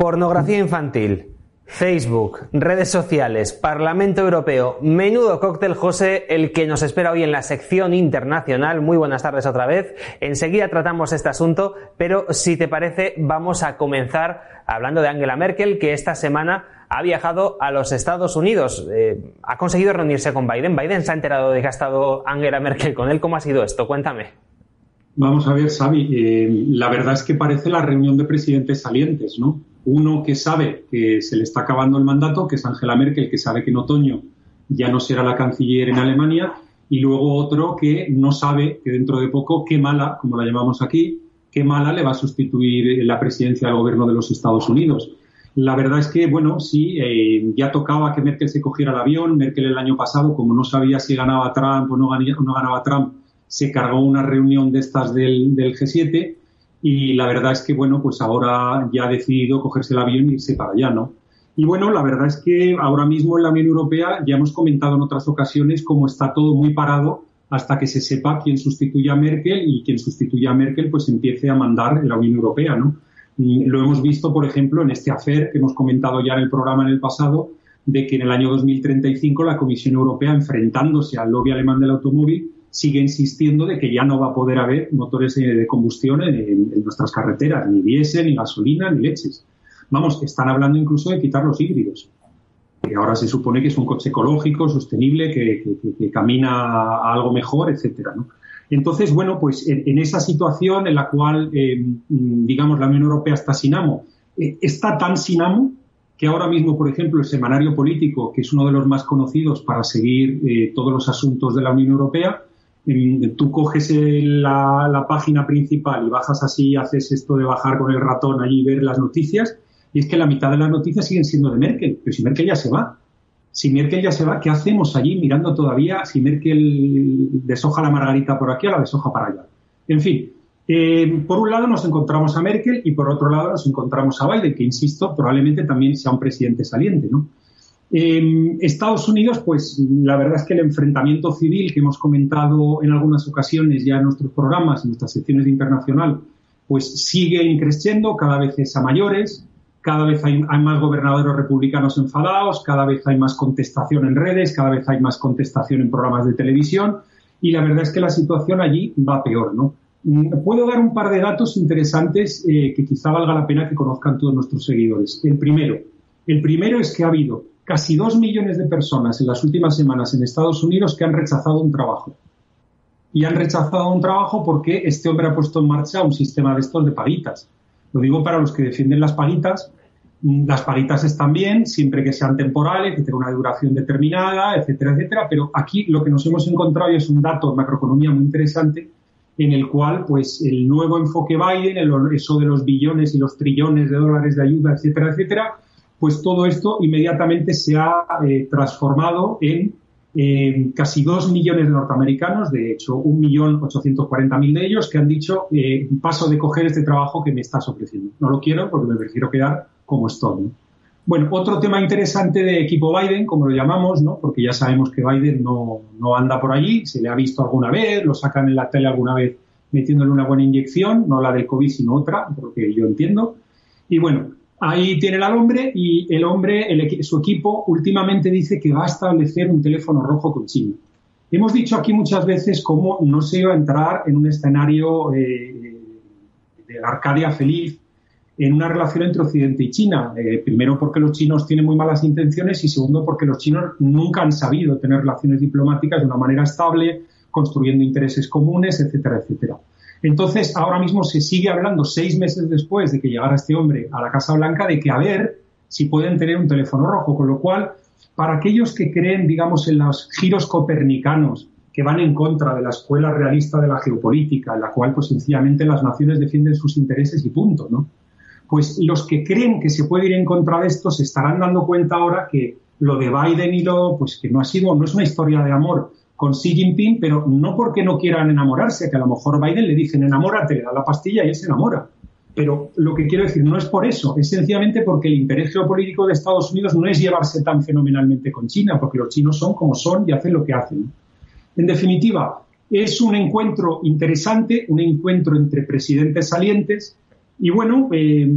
Pornografía infantil, Facebook, redes sociales, Parlamento Europeo. Menudo cóctel, José, el que nos espera hoy en la sección internacional. Muy buenas tardes otra vez. Enseguida tratamos este asunto, pero si te parece, vamos a comenzar hablando de Angela Merkel, que esta semana ha viajado a los Estados Unidos. Eh, ha conseguido reunirse con Biden. Biden se ha enterado de que ha estado Angela Merkel con él. ¿Cómo ha sido esto? Cuéntame. Vamos a ver, Xavi, eh, la verdad es que parece la reunión de presidentes salientes, ¿no? Uno que sabe que se le está acabando el mandato, que es Angela Merkel, que sabe que en otoño ya no será la canciller en Alemania, y luego otro que no sabe que dentro de poco qué mala, como la llamamos aquí, qué mala le va a sustituir la presidencia del gobierno de los Estados Unidos. La verdad es que, bueno, sí, eh, ya tocaba que Merkel se cogiera el avión. Merkel el año pasado, como no sabía si ganaba Trump o no ganaba Trump, se cargó una reunión de estas del, G7 y la verdad es que, bueno, pues ahora ya ha decidido cogerse el avión y irse para allá, ¿no? Y bueno, la verdad es que ahora mismo en la Unión Europea ya hemos comentado en otras ocasiones cómo está todo muy parado hasta que se sepa quién sustituye a Merkel y quien sustituye a Merkel pues empiece a mandar la Unión Europea, ¿no? lo hemos visto, por ejemplo, en este afer que hemos comentado ya en el programa en el pasado, de que en el año 2035 la Comisión Europea, enfrentándose al lobby alemán del automóvil, sigue insistiendo de que ya no va a poder haber motores de combustión en, nuestras carreteras, ni diésel, ni gasolina, ni leches. Vamos, están hablando incluso de quitar los híbridos. Que ahora se supone que es un coche ecológico, sostenible, que, camina a algo mejor, etcétera, Entonces, bueno, pues en, esa situación en la cual, eh, digamos, la Unión Europea está sin amo, eh, está tan sin amo que ahora mismo, por ejemplo, el semanario político, que es uno de los más conocidos para seguir eh, todos los asuntos de la Unión Europea, tú coges la, página principal y bajas así, haces esto de bajar con el ratón allí y ver las noticias, y es que la mitad de las noticias siguen siendo de Merkel, pero si Merkel ya se va. Si Merkel ya se va, ¿qué hacemos allí mirando todavía si Merkel deshoja la margarita por aquí o la deshoja para allá? En fin, eh, por un lado nos encontramos a Merkel y por otro lado nos encontramos a Biden, que insisto, probablemente también sea un presidente saliente, ¿no? En Estados Unidos, pues la verdad es que el enfrentamiento civil que hemos comentado en algunas ocasiones ya en nuestros programas, en nuestras secciones de internacional, pues sigue increciendo, cada vez es a mayores, cada vez hay, más gobernadores republicanos enfadados, cada vez hay más contestación en redes, cada vez hay más contestación en programas de televisión y la verdad es que la situación allí va peor, ¿no? Mm, puedo dar un par de datos interesantes eh, que quizá valga la pena que conozcan todos nuestros seguidores. El primero, el primero es que ha habido casi dos millones de personas en las últimas semanas en Estados Unidos que han rechazado un trabajo. Y han rechazado un trabajo porque este hombre ha puesto en marcha un sistema de estos de paguitas. Lo digo para los que defienden las paguitas. Las paguitas están bien siempre que sean temporales, que tengan una duración determinada, etcétera, etcétera. Pero aquí lo que nos hemos encontrado es un dato de macroeconomía muy interesante en el cual, pues, el nuevo enfoque Biden, eso de los billones y los trillones de dólares de ayuda, etcétera, etcétera, pues todo esto inmediatamente se ha eh, transformado en casi dos millones de norteamericanos, de hecho, un millón ochocientos cuarenta mil de ellos que han dicho eh, paso de coger este trabajo que me estás ofreciendo. No lo quiero porque me prefiero quedar como estoy. Bueno, otro tema interesante de equipo Biden, como lo llamamos, ¿no? porque ya sabemos que Biden no, no anda por allí, se le ha visto alguna vez, lo sacan en la tele alguna vez metiéndole una buena inyección, no la del COVID, sino otra, porque yo entiendo. Y bueno, Ahí tiene al hombre y el hombre, su equipo, últimamente dice que va a establecer un teléfono rojo con China. Hemos dicho aquí muchas veces cómo no se iba a entrar en un escenario eh, de Arcadia feliz en una relación entre Occidente y China. Eh, primero porque los chinos tienen muy malas intenciones y segundo porque los chinos nunca han sabido tener relaciones diplomáticas de una manera estable, construyendo intereses comunes, etcétera, etcétera. Entonces, ahora mismo se sigue hablando, seis meses después de que llegara este hombre a la Casa Blanca, de que a ver si pueden tener un teléfono rojo, con lo cual para aquellos que creen, digamos, en los giros copernicanos que van en contra de la escuela realista de la geopolítica, en la cual, pues, sencillamente las naciones defienden sus intereses y punto, ¿no? Pues los que creen que se puede ir en contra de esto se estarán dando cuenta ahora que lo de Biden y lo, pues que no ha sido, no es una historia de amor con Xi Jinping, pero no porque no quieran enamorarse, que a lo mejor Biden le dicen enamórate, le da la pastilla y él se enamora. Pero lo que quiero decir no es por eso, es sencillamente porque el interés geopolítico de Estados Unidos no es llevarse tan fenomenalmente con China, porque los chinos son como son y hacen lo que hacen. En definitiva, es un encuentro interesante, un encuentro entre presidentes salientes y bueno, eh,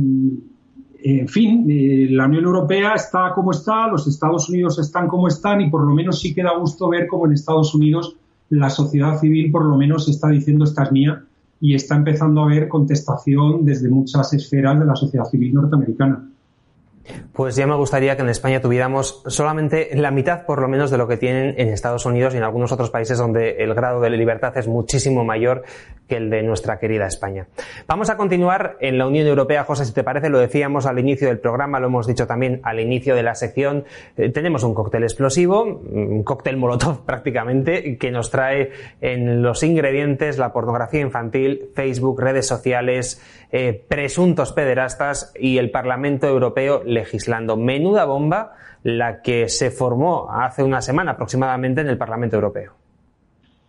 en fin, eh, la Unión Europea está como está, los Estados Unidos están como están y por lo menos sí queda gusto ver cómo en Estados Unidos la sociedad civil por lo menos está diciendo esta es mía y está empezando a haber contestación desde muchas esferas de la sociedad civil norteamericana. Pues ya me gustaría que en España tuviéramos solamente la mitad, por lo menos, de lo que tienen en Estados Unidos y en algunos otros países donde el grado de libertad es muchísimo mayor que el de nuestra querida España. Vamos a continuar en la Unión Europea, José, si te parece, lo decíamos al inicio del programa, lo hemos dicho también al inicio de la sección. Eh, tenemos un cóctel explosivo, un cóctel molotov prácticamente, que nos trae en los ingredientes la pornografía infantil, Facebook, redes sociales, eh, presuntos pederastas y el Parlamento Europeo legislando. Menuda bomba la que se formó hace una semana aproximadamente en el Parlamento Europeo.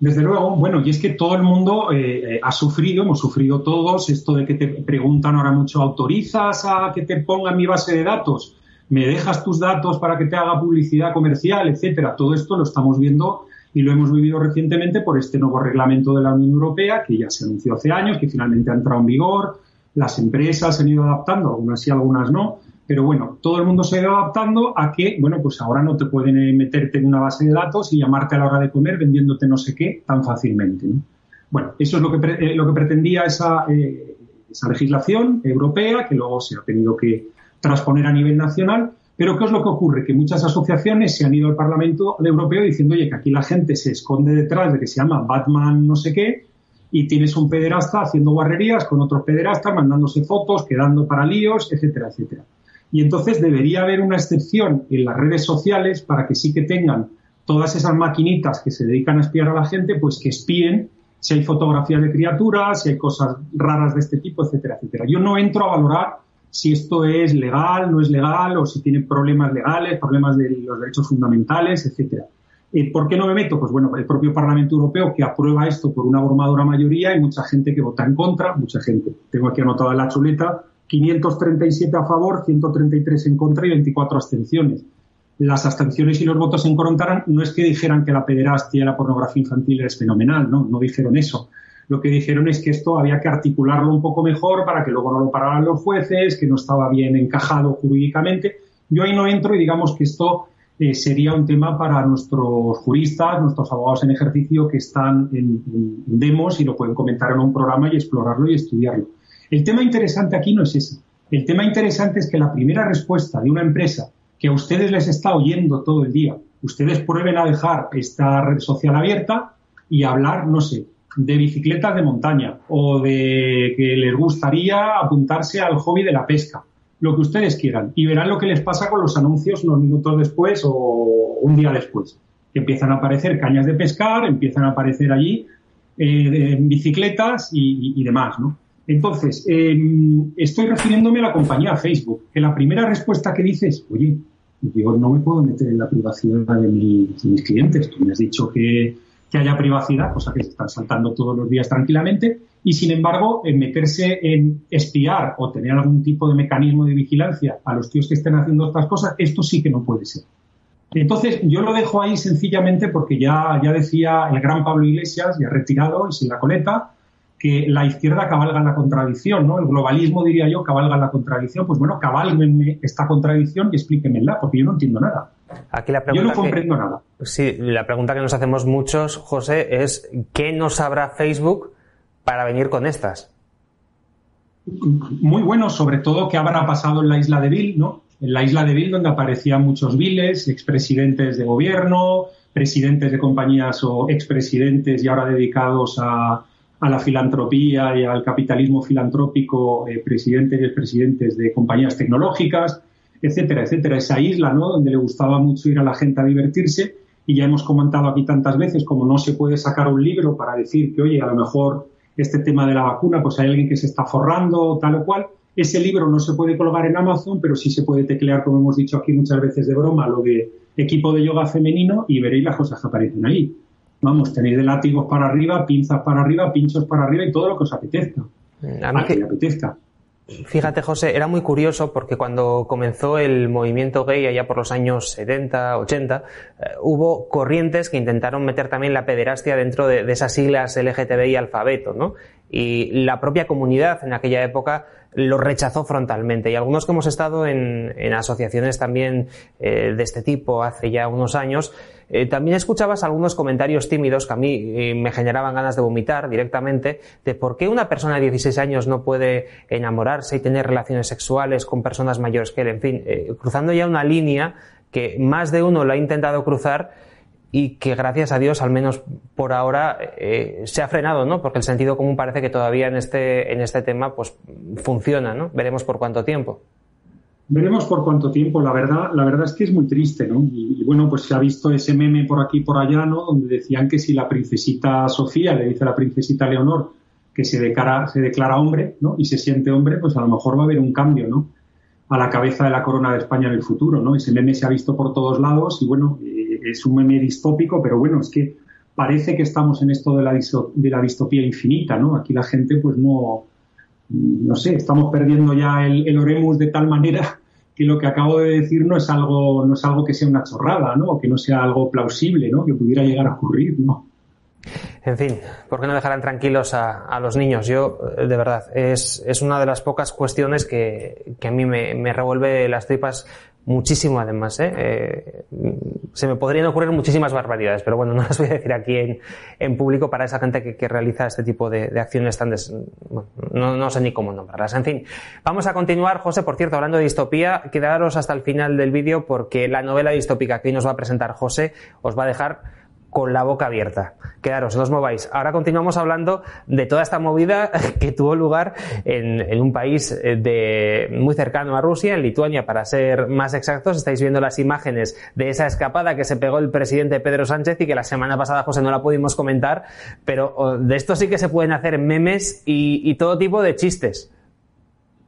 Desde luego, bueno, y es que todo el mundo eh, ha sufrido, hemos sufrido todos, esto de que te preguntan ahora mucho, ¿autorizas a que te ponga mi base de datos? ¿Me dejas tus datos para que te haga publicidad comercial, etcétera? Todo esto lo estamos viendo y lo hemos vivido recientemente por este nuevo reglamento de la Unión Europea que ya se anunció hace años, que finalmente ha entrado en vigor, las empresas se han ido adaptando, algunas sí, algunas no, pero bueno, todo el mundo se ha ido adaptando a que, bueno, pues ahora no te pueden eh, meterte en una base de datos y llamarte a la hora de comer vendiéndote no sé qué tan fácilmente. Bueno, eso es lo que, eh, lo que pretendía esa, eh, esa legislación europea, que luego se ha tenido que transponer a nivel nacional. Pero ¿qué es lo que ocurre? Que muchas asociaciones se han ido al Parlamento Europeo diciendo, oye, que aquí la gente se esconde detrás de que se llama Batman no sé qué, y tienes un pederasta haciendo guarrerías con otros pederastas, mandándose fotos, quedando para líos, etcétera, etcétera. Y entonces debería haber una excepción en las redes sociales para que sí que tengan todas esas maquinitas que se dedican a espiar a la gente, pues que espíen si hay fotografías de criaturas, si hay cosas raras de este tipo, etcétera, etcétera. Yo no entro a valorar si esto es legal, no es legal, o si tiene problemas legales, problemas de los derechos fundamentales, etcétera. Eh, ¿Por qué no me meto? Pues bueno, el propio Parlamento Europeo que aprueba esto por una abrumadora mayoría y mucha gente que vota en contra, mucha gente. Tengo aquí anotada la chuleta 537 a favor, 133 en contra y 24 abstenciones. Las abstenciones y los votos en contra no es que dijeran que la pederastia y la pornografía infantil es fenomenal, no, no dijeron eso. Lo que dijeron es que esto había que articularlo un poco mejor para que luego no lo pararan los jueces, que no estaba bien encajado jurídicamente. Yo ahí no entro y digamos que esto eh, sería un tema para nuestros juristas, nuestros abogados en ejercicio que están en, demos y lo pueden comentar en un programa y explorarlo y estudiarlo. El tema interesante aquí no es ese. El tema interesante es que la primera respuesta de una empresa que a ustedes les está oyendo todo el día, ustedes prueben a dejar esta red social abierta y hablar, no sé, de bicicletas de montaña o de que les gustaría apuntarse al hobby de la pesca lo que ustedes quieran y verán lo que les pasa con los anuncios unos minutos después o un día después. empiezan a aparecer cañas de pescar, empiezan a aparecer allí eh, bicicletas y, demás, ¿no? Entonces, em, estoy refiriéndome a la compañía Facebook, que la primera respuesta que dices, oye, yo no me puedo meter en la privacidad de mis, de mis clientes. Tú me has dicho que, que haya privacidad, cosa que se están saltando todos los días tranquilamente, y sin embargo, en meterse en espiar o tener algún tipo de mecanismo de vigilancia a los tíos que estén haciendo estas cosas, esto sí que no puede ser. Entonces, yo lo dejo ahí sencillamente porque ya, ya decía el gran Pablo Iglesias, ya retirado y sin la coleta, que la izquierda cabalga la contradicción, ¿no? El globalismo, diría yo, cabalga la contradicción. Pues bueno, cabálguenme esta contradicción y explíquenmela, porque yo no entiendo nada. Aquí la pregunta yo no comprendo nada. Sí, la pregunta que nos hacemos muchos, José, es ¿qué no sabrá Facebook para venir con estas? Muy bueno, sobre todo que habrá pasado en la isla de Bill, ¿no? En la isla de Bill, donde aparecían muchos viles, expresidentes de gobierno, presidentes de compañías o expresidentes y ahora dedicados a, la filantropía y al capitalismo filantrópico, eh, presidentes y expresidentes de compañías tecnológicas. Etcétera, etcétera. Esa isla, ¿no? Donde le gustaba mucho ir a la gente a divertirse y ya hemos comentado aquí tantas veces como no se puede sacar un libro para decir que, oye, a lo mejor este tema de la vacuna, pues hay alguien que se está forrando, tal o cual. Ese libro no se puede colgar en Amazon, pero sí se puede teclear, como hemos dicho aquí muchas veces de broma, lo de equipo de yoga femenino y veréis las cosas que aparecen ahí. Vamos, tenéis de látigos para arriba, pinzas para arriba, pinchos para arriba y todo lo que os apetezca. A mí que... apetezca. Fíjate, José, era muy curioso porque cuando comenzó el movimiento gay allá por los años 70, 80, eh, hubo corrientes que intentaron meter también la pederastia dentro de, de esas siglas LGTBI alfabeto, ¿no? Y la propia comunidad en aquella época lo rechazó frontalmente. Y algunos que hemos estado en, asociaciones también eh, de este tipo hace ya unos años, eh, también escuchabas algunos comentarios tímidos que a mí eh, me generaban ganas de vomitar directamente de por qué una persona de 16 años no puede enamorarse y tener relaciones sexuales con personas mayores que él. En fin, cruzando ya una línea que más de uno lo ha intentado cruzar y que gracias a Dios, al menos por ahora, eh, se ha frenado, ¿no? Porque el sentido común parece que todavía en este, en este tema, pues funciona, ¿no? Veremos por cuánto tiempo. Veremos por cuánto tiempo. La verdad, la verdad es que es muy triste, ¿no? Y, bueno, pues se ha visto ese meme por aquí y por allá, ¿no? Donde decían que si la princesita Sofía le dice a la princesita Leonor que se declara, se declara hombre, ¿no? Y se siente hombre, pues a lo mejor va a haber un cambio, ¿no? A la cabeza de la corona de España en el futuro, ¿no? Ese meme se ha visto por todos lados y bueno, es un meme distópico, pero bueno, es que parece que estamos en esto de la, de la distopía infinita, ¿no? Aquí la gente, pues no, no sé, estamos perdiendo ya el, el, oremus de tal manera que lo que acabo de decir no es algo, no es algo que sea una chorrada, ¿no? O que no sea algo plausible, ¿no? Que pudiera llegar a ocurrir, ¿no? En fin, ¿por qué no dejarán tranquilos a, los niños? Yo, de verdad, es, es, una de las pocas cuestiones que, que a mí me, revuelve las tripas muchísimo además. ¿eh? ¿eh? se me podrían ocurrir muchísimas barbaridades, pero bueno, no las voy a decir aquí en, en público para esa gente que, realiza este tipo de, acciones tan... Des, no, no, sé ni cómo nombrarlas. En fin, vamos a continuar, José, por cierto, hablando de distopía, quedaros hasta el final del vídeo porque la novela distópica que hoy nos va a presentar José os va a dejar con la boca abierta. Quedaros, no os mováis. Ahora continuamos hablando de toda esta movida que tuvo lugar en, un país eh, de, muy cercano a Rusia, en Lituania, para ser más exactos. Estáis viendo las imágenes de esa escapada que se pegó el presidente Pedro Sánchez y que la semana pasada, José, no la pudimos comentar, pero oh, de esto sí que se pueden hacer memes y todo tipo de chistes.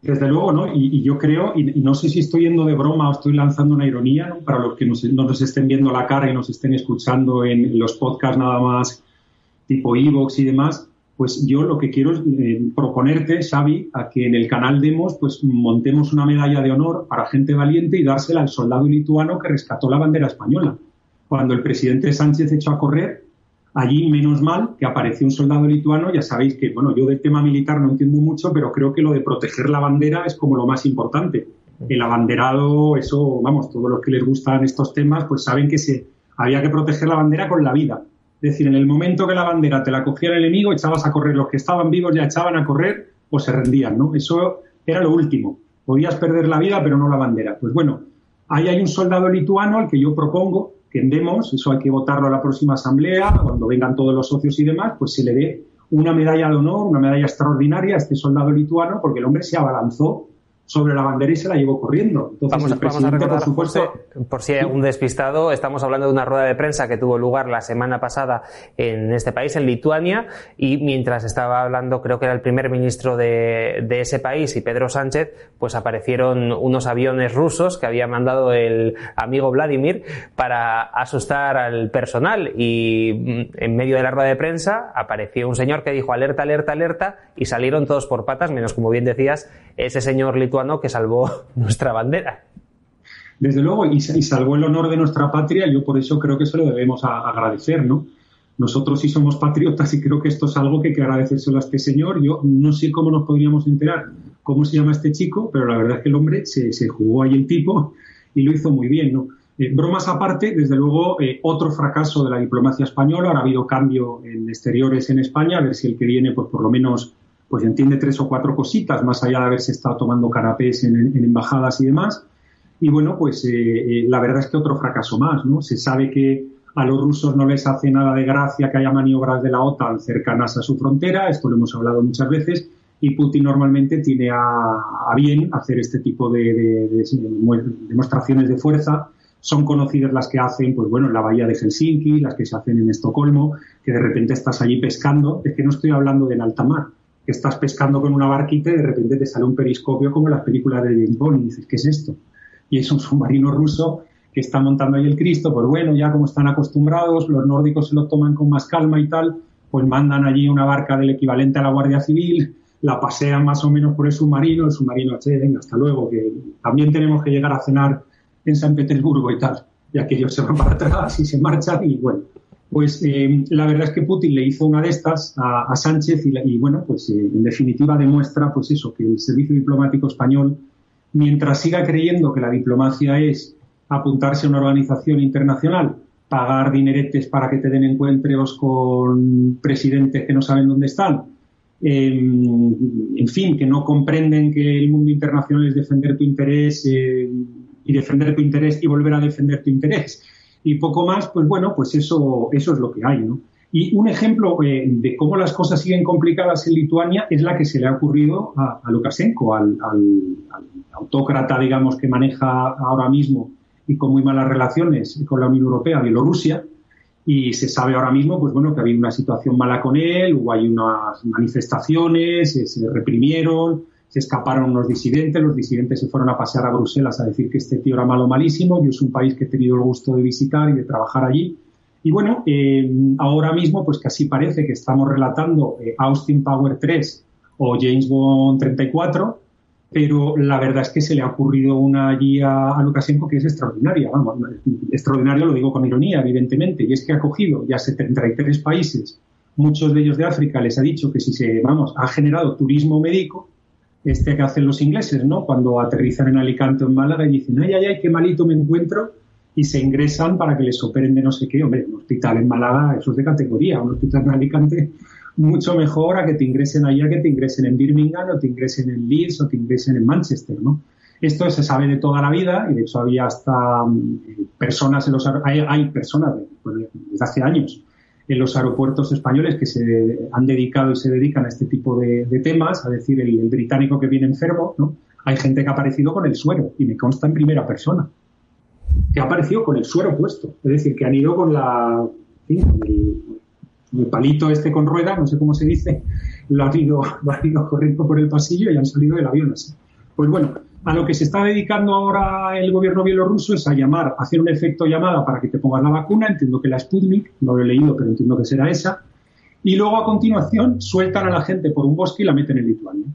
Desde luego, ¿no? Y, yo creo, y, no sé si estoy yendo de broma o estoy lanzando una ironía, ¿no? Para los que nos, no nos estén viendo la cara y nos estén escuchando en los podcasts nada más tipo Evox y demás, pues yo lo que quiero es eh, proponerte, Xavi, a que en el canal Demos pues montemos una medalla de honor para gente valiente y dársela al soldado lituano que rescató la bandera española. Cuando el presidente Sánchez echó a correr, Allí, menos mal, que apareció un soldado lituano. Ya sabéis que, bueno, yo del tema militar no entiendo mucho, pero creo que lo de proteger la bandera es como lo más importante. El abanderado, eso, vamos, todos los que les gustan estos temas, pues saben que se había que proteger la bandera con la vida. Es decir, en el momento que la bandera te la cogía el enemigo, echabas a correr. Los que estaban vivos ya echaban a correr o se rendían, ¿no? Eso era lo último. Podías perder la vida, pero no la bandera. Pues bueno, ahí hay un soldado lituano al que yo propongo Demos, eso hay que votarlo a la próxima asamblea, cuando vengan todos los socios y demás, pues se le dé una medalla de honor, una medalla extraordinaria a este soldado lituano, porque el hombre se abalanzó sobre la bandera y se la llevó corriendo. Entonces, vamos, a recordar, por, supuesto, por si hay algún despistado, estamos hablando de una rueda de prensa que tuvo lugar la semana pasada en este país, en Lituania, y mientras estaba hablando, creo que era el primer ministro de, de ese país y Pedro Sánchez, pues aparecieron unos aviones rusos que había mandado el amigo Vladimir para asustar al personal y mm, en medio de la rueda de prensa apareció un señor que dijo alerta, alerta, alerta y salieron todos por patas, menos como bien decías, ese señor lituano que salvó nuestra bandera. Desde luego, y, salvó el honor de nuestra patria, yo por eso creo que se lo debemos agradecer, ¿no? Nosotros sí somos patriotas y creo que esto es algo que hay que agradecérselo a este señor. Yo no sé cómo nos podríamos enterar cómo se llama este chico, pero la verdad es que el hombre se, jugó ahí el tipo y lo hizo muy bien, ¿no? Eh, bromas aparte, desde luego, eh, otro fracaso de la diplomacia española. Ahora ha habido cambio en exteriores en España, a ver si el que viene, pues por lo menos pues entiende tres o cuatro cositas, más allá de haberse estado tomando canapés en, embajadas y demás. Y bueno, pues eh, eh, la verdad es que otro fracaso más, ¿no? Se sabe que a los rusos no les hace nada de gracia que haya maniobras de la OTAN cercanas a su frontera, esto lo hemos hablado muchas veces, y Putin normalmente tiene a, bien hacer este tipo de, demostraciones de fuerza. Son conocidas las que hacen, pues bueno, en la bahía de Helsinki, las que se hacen en Estocolmo, que de repente estás allí pescando. Es que no estoy hablando de en alta mar, que estás pescando con una barquita y de repente te sale un periscopio como en las películas de James Bond y dices, ¿qué es esto? Y es un submarino ruso que está montando ahí el Cristo, pues bueno, ya como están acostumbrados, los nórdicos se lo toman con más calma y tal, pues mandan allí una barca del equivalente a la Guardia Civil, la pasean más o menos por el submarino, el submarino, che, venga, hasta luego, que también tenemos que llegar a cenar en San Petersburgo y tal, y aquellos se van para atrás y se marchan y bueno, pues eh, la verdad es que Putin le hizo una de estas a, Sánchez y, bueno, pues eh, en definitiva demuestra pues eso, que el servicio diplomático español, mientras siga creyendo que la diplomacia es apuntarse a una organización internacional, pagar dineretes para que te den encuentros con presidentes que no saben dónde están, en fin, que no comprenden que el mundo internacional es defender tu interés eh, y defender tu interés y volver a defender tu interés. Y poco más, pues bueno, pues eso, eso es lo que hay, ¿no? Y un ejemplo eh, de cómo las cosas siguen complicadas en Lituania es la que se le ha ocurrido a, Lukashenko, al, autócrata, digamos, que maneja ahora mismo y con muy malas relaciones con la Unión Europea, Bielorrusia, y se sabe ahora mismo, pues bueno, que había una situación mala con él, hubo ahí unas manifestaciones, se, reprimieron, se escaparon unos disidentes, los disidentes se fueron a pasear a Bruselas a decir que este tío era malo malísimo, yo es un país que he tenido el gusto de visitar y de trabajar allí. Y bueno, eh, ahora mismo, pues casi parece que estamos relatando eh, Austin Power 3 o James Bond 34, pero la verdad es que se le ha ocurrido una guía a Lukashenko que es extraordinaria, vamos, extraordinario lo digo con ironía, evidentemente, y es que ha cogido ya 73 países, muchos de ellos de África, les ha dicho que si se, vamos, ha generado turismo médico, este que hacen los ingleses, ¿no? Cuando aterrizan en Alicante o en Málaga y dicen, ay, ay, ay, qué malito me encuentro, y se ingresan para que les operen de no sé qué. Hombre, un hospital en Málaga, eso es de categoría, un hospital en Alicante mucho mejor a que te ingresen allá que te ingresen en Birmingham o te ingresen en Leeds o te ingresen en Manchester, ¿no? Esto se sabe de toda la vida y de hecho había hasta mm, personas en los hay, hay personas pues, desde hace años en los aeropuertos españoles que se han dedicado y se dedican a este tipo de, temas, a decir el, británico que viene enfermo, ¿no? Hay gente que ha aparecido con el suero y me consta en primera persona que ha aparecido con el suero puesto, es decir, que han ido con la el palito este con rueda, no sé cómo se dice, lo ha ido, lo ido corriendo por el pasillo y han salido del avión así. Pues bueno, a lo que se está dedicando ahora el gobierno bielorruso es a llamar, a hacer un efecto llamada para que te pongas la vacuna, entiendo que la Sputnik, no lo he leído, pero entiendo que será esa, y luego a continuación sueltan a la gente por un bosque y la meten en Lituania.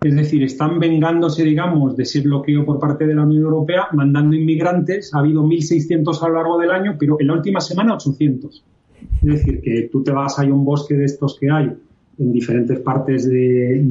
Es decir, están vengándose, digamos, de ese bloqueo por parte de la Unión Europea, mandando inmigrantes. Ha habido 1.600 a lo largo del año, pero en la última semana 800. Es decir, que tú te vas, hay un bosque de estos que hay en diferentes partes de,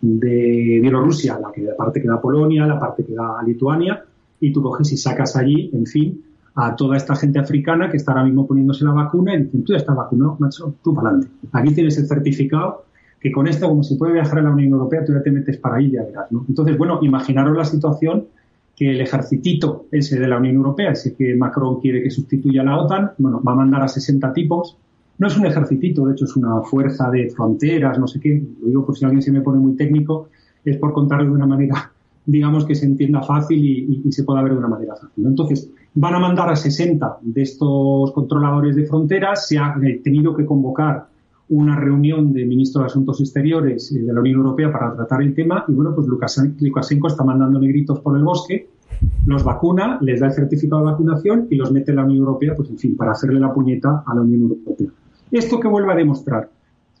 de, Bielorrusia, la, que, la parte que da Polonia, la parte que da Lituania, y tú coges y sacas allí, en fin, a toda esta gente africana que está ahora mismo poniéndose la vacuna y dicen, tú ya estás vacunado, macho, tú para adelante. Aquí tienes el certificado que con esto, como se puede viajar a la Unión Europea, tú ya te metes para ahí, ya verás, ¿no? Entonces, bueno, imaginaros la situación que el ejercitito ese de la Unión Europea, ese que Macron quiere que sustituya a la OTAN, bueno, va a mandar a 60 tipos. No es un ejercitito, de hecho es una fuerza de fronteras, no sé qué. Lo digo por si alguien se me pone muy técnico, es por contarlo de una manera, digamos, que se entienda fácil y, se pueda ver de una manera fácil. Entonces, van a mandar a 60 de estos controladores de fronteras. Se ha tenido que convocar una reunión de ministros de Asuntos Exteriores eh, de la Unión Europea para tratar el tema y bueno, pues Lukashenko está mandando negritos por el bosque, los vacuna, les da el certificado de vacunación y los mete en la Unión Europea, pues en fin, para hacerle la puñeta a la Unión Europea. Esto que vuelve a demostrar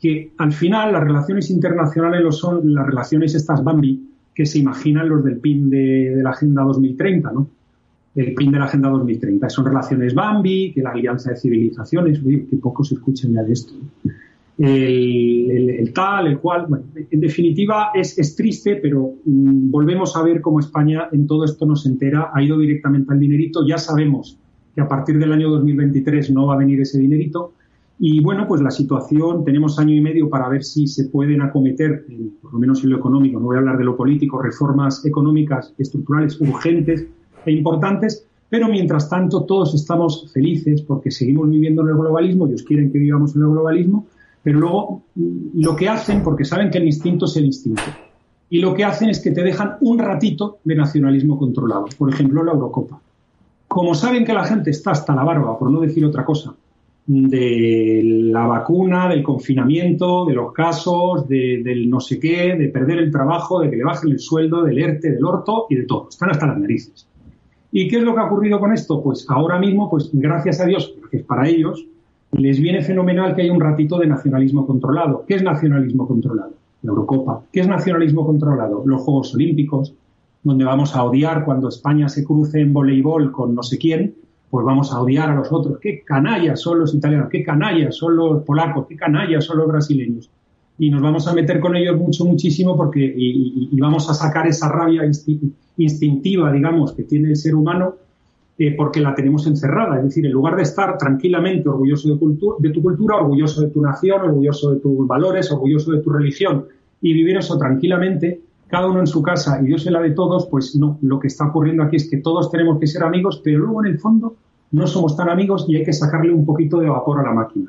que al final las relaciones internacionales lo son las relaciones estas Bambi que se imaginan los del PIN de, la Agenda 2030, ¿no? El PIN de la Agenda 2030. Son relaciones Bambi, que la alianza de civilizaciones, uy, que poco se escuchan ya de esto el, tal, el cual. En definitiva es, es triste, pero mm, volvemos a ver cómo España en todo esto no se entera, ha ido directamente al dinerito. Ya sabemos que a partir del año 2023 no va a venir ese dinerito. Y bueno, pues la situación, tenemos año y medio para ver si se pueden acometer, por lo menos en lo económico, no voy a hablar de lo político, reformas económicas estructurales urgentes e importantes, pero mientras tanto todos estamos felices porque seguimos viviendo en el globalismo, ellos quieren que vivamos en el globalismo, Pero luego lo que hacen, porque saben que el instinto es el instinto, y lo que hacen es que te dejan un ratito de nacionalismo controlado. Por ejemplo, la Eurocopa. Como saben que la gente está hasta la barba, por no decir otra cosa, de la vacuna, del confinamiento, de los casos, del no sé qué, de perder el trabajo, de que le bajen el sueldo, del ERTE, del orto y de todo. Están hasta las narices. ¿Y qué es lo que ha ocurrido con esto? Pues ahora mismo, pues gracias a Dios, porque es para ellos, les viene fenomenal que haya un ratito de nacionalismo controlado. ¿Qué es nacionalismo controlado? La Eurocopa. ¿Qué es nacionalismo controlado? Los Juegos Olímpicos, donde vamos a odiar cuando España se cruce en voleibol con no sé quién, pues vamos a odiar a los otros. Qué canallas son los italianos, qué canallas son los polacos, qué canallas son los brasileños. Y nos vamos a meter con ellos mucho, muchísimo porque y, vamos a sacar esa rabia instintiva, digamos, que tiene el ser humano eh, porque la tenemos encerrada. Es decir, en lugar de estar tranquilamente orgulloso de, de tu cultura, orgulloso de tu nación, orgulloso de tus valores, orgulloso de tu religión y vivir eso tranquilamente, cada uno en su casa y Dios en la de todos, pues no, lo que está ocurriendo aquí es que todos tenemos que ser amigos, pero luego en el fondo no somos tan amigos y hay que sacarle un poquito de vapor a la máquina.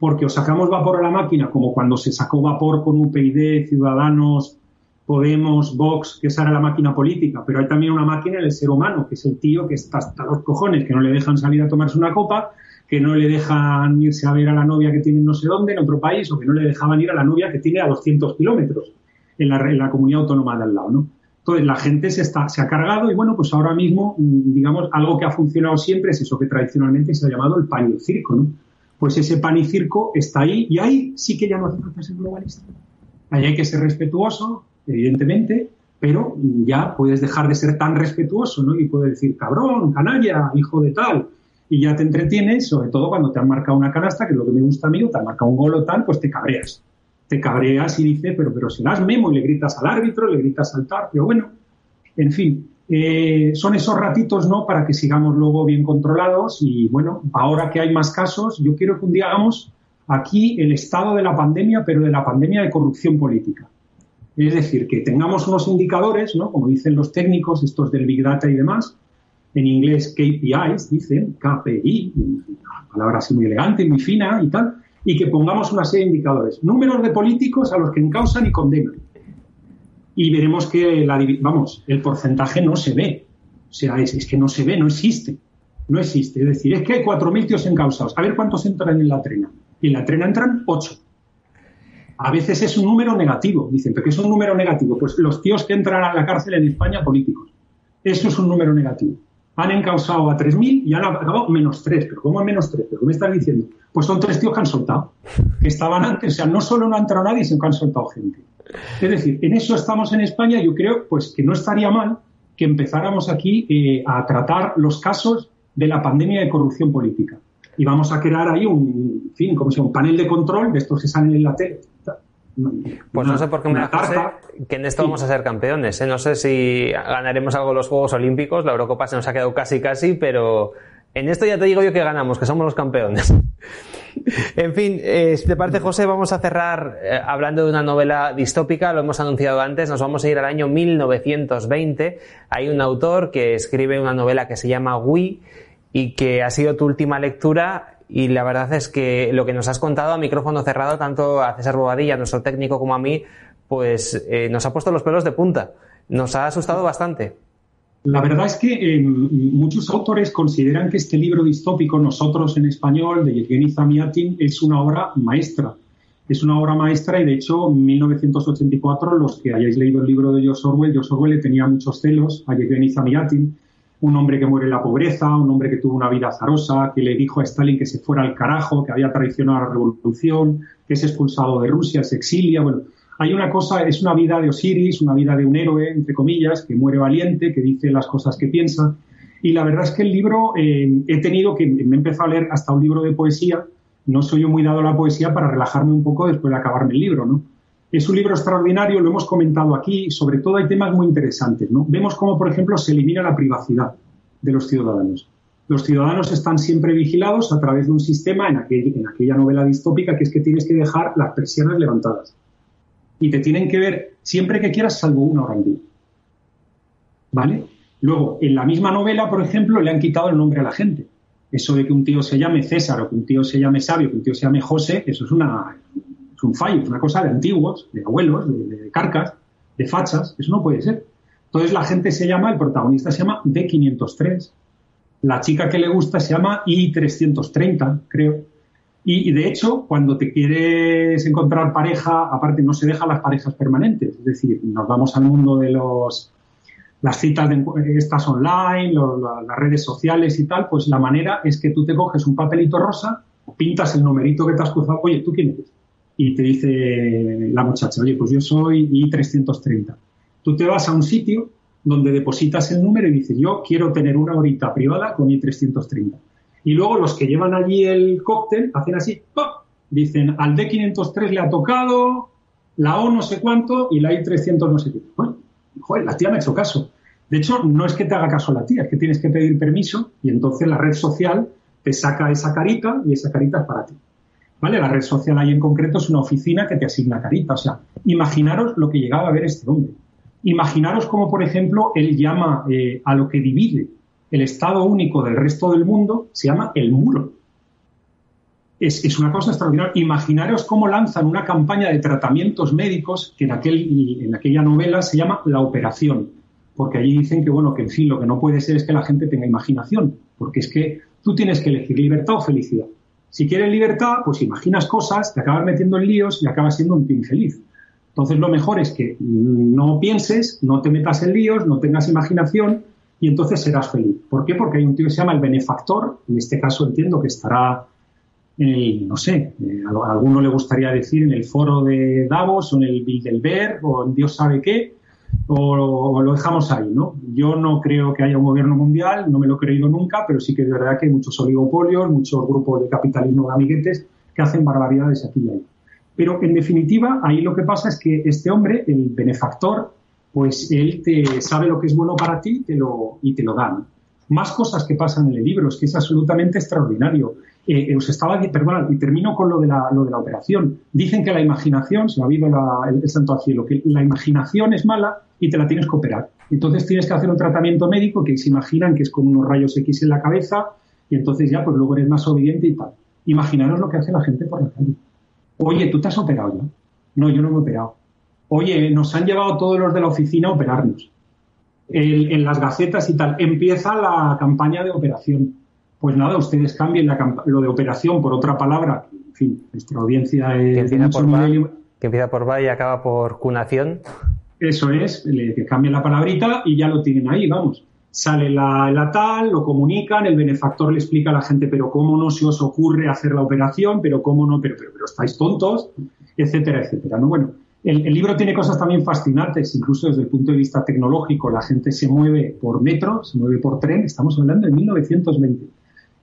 Porque o sacamos vapor a la máquina, como cuando se sacó vapor con UPyD, Ciudadanos, Podemos, Vox, que esa era la máquina política, pero hay también una máquina en el ser humano, que es el tío que está hasta los cojones, que no le dejan salir a tomarse una copa, que no le dejan irse a ver a la novia que tiene no sé dónde, en otro país, o que no le dejaban ir a la novia que tiene a 200 kilómetros en la, comunidad autónoma de al lado, ¿no? Entonces, la gente se, está, se ha cargado y bueno, pues ahora mismo, mm, digamos, algo que ha funcionado siempre es eso que tradicionalmente se ha llamado el pan y el circo, ¿no? Pues ese pan y circo está ahí y ahí sí que ya no hace falta ser globalista. Ahí hay que ser respetuoso, evidentemente, pero ya puedes dejar de ser tan respetuoso, ¿no? Y puedes decir, cabrón, canalla, hijo de tal, y ya te entretienes, sobre todo cuando te han marcado una canasta, que es lo que me gusta a mí, o te han marcado un gol o tal, pues te cabreas te cabreas y dices, pero, pero si das memo y le gritas al árbitro, le gritas al TAR, pero bueno, en fin, eh, son esos ratitos, ¿no? Para que sigamos luego bien controlados y bueno, ahora que hay más casos, yo quiero que un día hagamos aquí el estado de la pandemia, pero de la pandemia de corrupción política. Es decir, que tengamos unos indicadores, ¿no? Como dicen los técnicos, estos del Big Data y demás, en inglés KPIs, dicen, KPI, palabra así muy elegante, muy fina y tal, y que pongamos una serie de indicadores. Números de políticos a los que encausan y condenan. Y veremos que, la, vamos, el porcentaje no se ve. O sea, es, que no se ve, no existe. No existe. Es decir, es que hay 4.000 tíos encausados. A ver cuántos entran en la trena. Y en la trena entran 8. A veces es un número negativo. Dicen, ¿pero qué es un número negativo? Pues los tíos que entran a la cárcel en España políticos. Eso es un número negativo han encausado a 3.000 y han acabado menos 3. ¿Pero cómo menos 3? ¿Pero qué me estás diciendo? Pues son tres tíos que han soltado, que estaban antes. O sea, no solo no ha entrado nadie, sino que han soltado gente. Es decir, en eso estamos en España. Yo creo pues que no estaría mal que empezáramos aquí eh, a tratar los casos de la pandemia de corrupción política. Y vamos a crear ahí un, fin, como sea, un panel de control de estos que salen en la tele. Pues no sé por qué me José, que en esto vamos a ser campeones. ¿eh? No sé si ganaremos algo en los Juegos Olímpicos. La Eurocopa se nos ha quedado casi, casi, pero en esto ya te digo yo que ganamos, que somos los campeones. en fin, eh, si te parece, José, vamos a cerrar eh, hablando de una novela distópica. Lo hemos anunciado antes. Nos vamos a ir al año 1920. Hay un autor que escribe una novela que se llama Wii y que ha sido tu última lectura y la verdad es que lo que nos has contado a micrófono cerrado, tanto a César Bobadilla, nuestro técnico, como a mí, pues eh, nos ha puesto los pelos de punta. Nos ha asustado bastante. La verdad es que eh, muchos autores consideran que este libro distópico, Nosotros en español, de Yevgeny Zamiatin, es una obra maestra. Es una obra maestra y de hecho en 1984, los que hayáis leído el libro de George Orwell, George Orwell le tenía muchos celos a Yevgeny Zamiatin un hombre que muere en la pobreza, un hombre que tuvo una vida azarosa, que le dijo a Stalin que se fuera al carajo, que había traicionado a la revolución, que es expulsado de Rusia, se exilia. Bueno, hay una cosa, es una vida de Osiris, una vida de un héroe, entre comillas, que muere valiente, que dice las cosas que piensa. Y la verdad es que el libro, eh, he tenido que, me he empezado a leer hasta un libro de poesía. No soy yo muy dado a la poesía para relajarme un poco después de acabarme el libro, ¿no? Es un libro extraordinario, lo hemos comentado aquí, sobre todo hay temas muy interesantes. ¿no? Vemos cómo, por ejemplo, se elimina la privacidad de los ciudadanos. Los ciudadanos están siempre vigilados a través de un sistema en, aquella novela distópica que es que tienes que dejar las persianas levantadas. Y te tienen que ver siempre que quieras, salvo una hora al día. ¿Vale? Luego, en la misma novela, por ejemplo, le han quitado el nombre a la gente. Eso de que un tío se llame César o que un tío se llame Sabio, que un tío se llame José, eso es, una, un fallo, es una cosa de antiguos, de abuelos, de, carcas, de fachas, eso no puede ser. Entonces la gente se llama, el protagonista se llama D503, la chica que le gusta se llama I330, creo. Y, y, de hecho, cuando te quieres encontrar pareja, aparte no se dejan las parejas permanentes, es decir, nos vamos al mundo de los las citas de estas online, las redes sociales y tal, pues la manera es que tú te coges un papelito rosa, pintas el numerito que te has cruzado, oye, ¿tú quién eres? Y te dice la muchacha, oye, pues yo soy I330. Tú te vas a un sitio donde depositas el número y dices, yo quiero tener una horita privada con I330. Y luego los que llevan allí el cóctel hacen así, ¡pum! dicen, al D503 le ha tocado la O no sé cuánto y la I300 no sé qué. Bueno, joder, la tía me ha hecho caso. De hecho, no es que te haga caso la tía, es que tienes que pedir permiso y entonces la red social te saca esa carita y esa carita es para ti. La red social ahí en concreto es una oficina que te asigna carita. O sea, imaginaros lo que llegaba a ver este hombre. Imaginaros cómo, por ejemplo, él llama eh, a lo que divide el Estado único del resto del mundo, se llama el muro. Es, una cosa extraordinaria. Imaginaros cómo lanzan una campaña de tratamientos médicos que en, en aquella novela se llama La Operación, porque allí dicen que, bueno, que en fin, lo que no puede ser es que la gente tenga imaginación, porque es que tú tienes que elegir libertad o felicidad. Si quieres libertad, pues imaginas cosas, te acabas metiendo en líos y acabas siendo un infeliz. Entonces lo mejor es que no pienses, no te metas en líos, no tengas imaginación y entonces serás feliz. ¿Por qué? Porque hay un tío que se llama el benefactor, en este caso entiendo que estará en el, no sé, eh, a alguno le gustaría decir en el foro de Davos o en el Bilderberg o en Dios sabe qué, o, lo dejamos ahí, ¿no? Yo no creo que haya un gobierno mundial, no me lo he creído nunca, pero sí que es verdad que hay muchos oligopolios, muchos grupos de capitalismo de amiguetes que hacen barbaridades aquí y ahí. Pero en definitiva, ahí lo que pasa es que este hombre, el benefactor, pues él te sabe lo que es bueno para ti te lo, y te lo dan. Más cosas que pasan en el libro, es que es absolutamente extraordinario. Eh, eh os estaba, perdón, y termino con lo de, la, lo de la operación. Dicen que la imaginación, se ha habido el, santo al cielo, que la imaginación es mala y te la tienes que operar. Entonces tienes que hacer un tratamiento médico que se imaginan que es con unos rayos X en la cabeza y entonces ya pues luego eres más obediente y tal. Imaginaros lo que hace la gente por la calle. Oye, ¿tú te has operado ya? No, yo no me he operado. Oye, nos han llevado todos los de la oficina a operarnos. en las gacetas y tal. Empieza la campaña de operación. Pues nada, ustedes cambien lo de operación por otra palabra. En fin, nuestra audiencia es. Que empieza, por va, que empieza por va y acaba por cunación. Eso es, que cambien la palabrita y ya lo tienen ahí, vamos sale la, tal, lo comunican, el benefactor le explica a la gente, pero cómo no se os ocurre hacer la operación, pero cómo no, pero, pero, estáis tontos, etcétera, etcétera. ¿no? Bueno, el, libro tiene cosas también fascinantes, incluso desde el punto de vista tecnológico. La gente se mueve por metro, se mueve por tren, estamos hablando de 1920,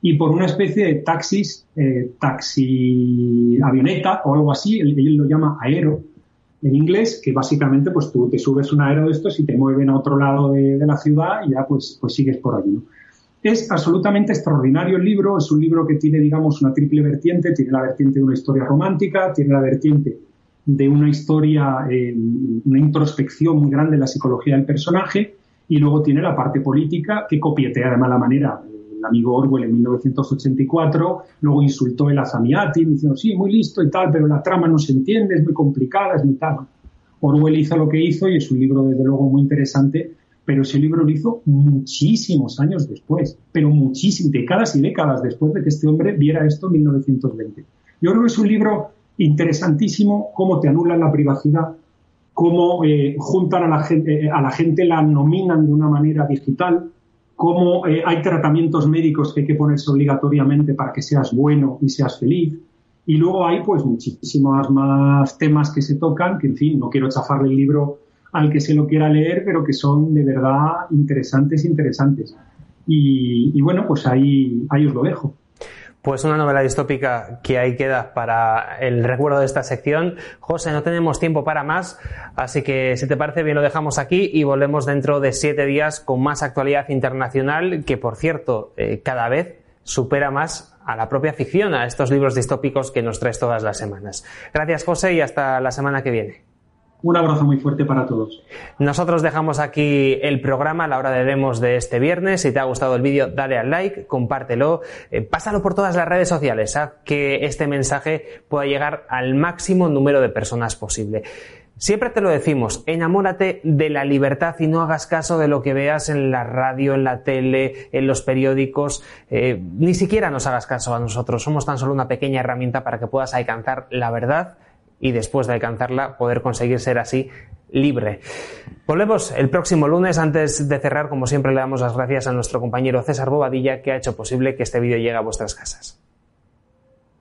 y por una especie de taxis, eh, taxi avioneta o algo así, él lo llama aero, en inglés, que básicamente pues tú te subes un aero de estos y te mueven a otro lado de, la ciudad y ya pues, pues sigues por allí. Es absolutamente extraordinario el libro, es un libro que tiene, digamos, una triple vertiente, tiene la vertiente de una historia romántica, tiene la vertiente de una historia, eh, una introspección muy grande en la psicología del personaje y luego tiene la parte política que copietea de mala manera el amigo Orwell en 1984, luego insultó el Azamiati, diciendo, sí, muy listo y tal, pero la trama no se entiende, es muy complicada, es muy tal. Orwell hizo lo que hizo y es un libro, desde luego, muy interesante, pero ese libro lo hizo muchísimos años después, pero muchísimas, décadas y décadas después de que este hombre viera esto en 1920. Yo creo que es un libro interesantísimo, cómo te anulan la privacidad, cómo eh, juntan a la, gente, eh, a la gente, la nominan de una manera digital, cómo eh, hay tratamientos médicos que hay que ponerse obligatoriamente para que seas bueno y seas feliz. Y luego hay pues muchísimos más temas que se tocan, que en fin, no quiero chafarle el libro al que se lo quiera leer, pero que son de verdad interesantes, interesantes. Y, y bueno, pues ahí, ahí os lo dejo. Pues una novela distópica que ahí queda para el recuerdo de esta sección. José, no tenemos tiempo para más, así que si te parece bien lo dejamos aquí y volvemos dentro de siete días con más actualidad internacional que, por cierto, eh, cada vez supera más a la propia ficción, a estos libros distópicos que nos traes todas las semanas. Gracias, José, y hasta la semana que viene. Un abrazo muy fuerte para todos. Nosotros dejamos aquí el programa a la hora de demos de este viernes. Si te ha gustado el vídeo, dale al like, compártelo, eh, pásalo por todas las redes sociales, haz que este mensaje pueda llegar al máximo número de personas posible. Siempre te lo decimos, enamórate de la libertad y no hagas caso de lo que veas en la radio, en la tele, en los periódicos. Eh, ni siquiera nos hagas caso a nosotros. Somos tan solo una pequeña herramienta para que puedas alcanzar la verdad y después de alcanzarla poder conseguir ser así libre. Volvemos el próximo lunes. Antes de cerrar, como siempre, le damos las gracias a nuestro compañero César Bobadilla que ha hecho posible que este vídeo llegue a vuestras casas.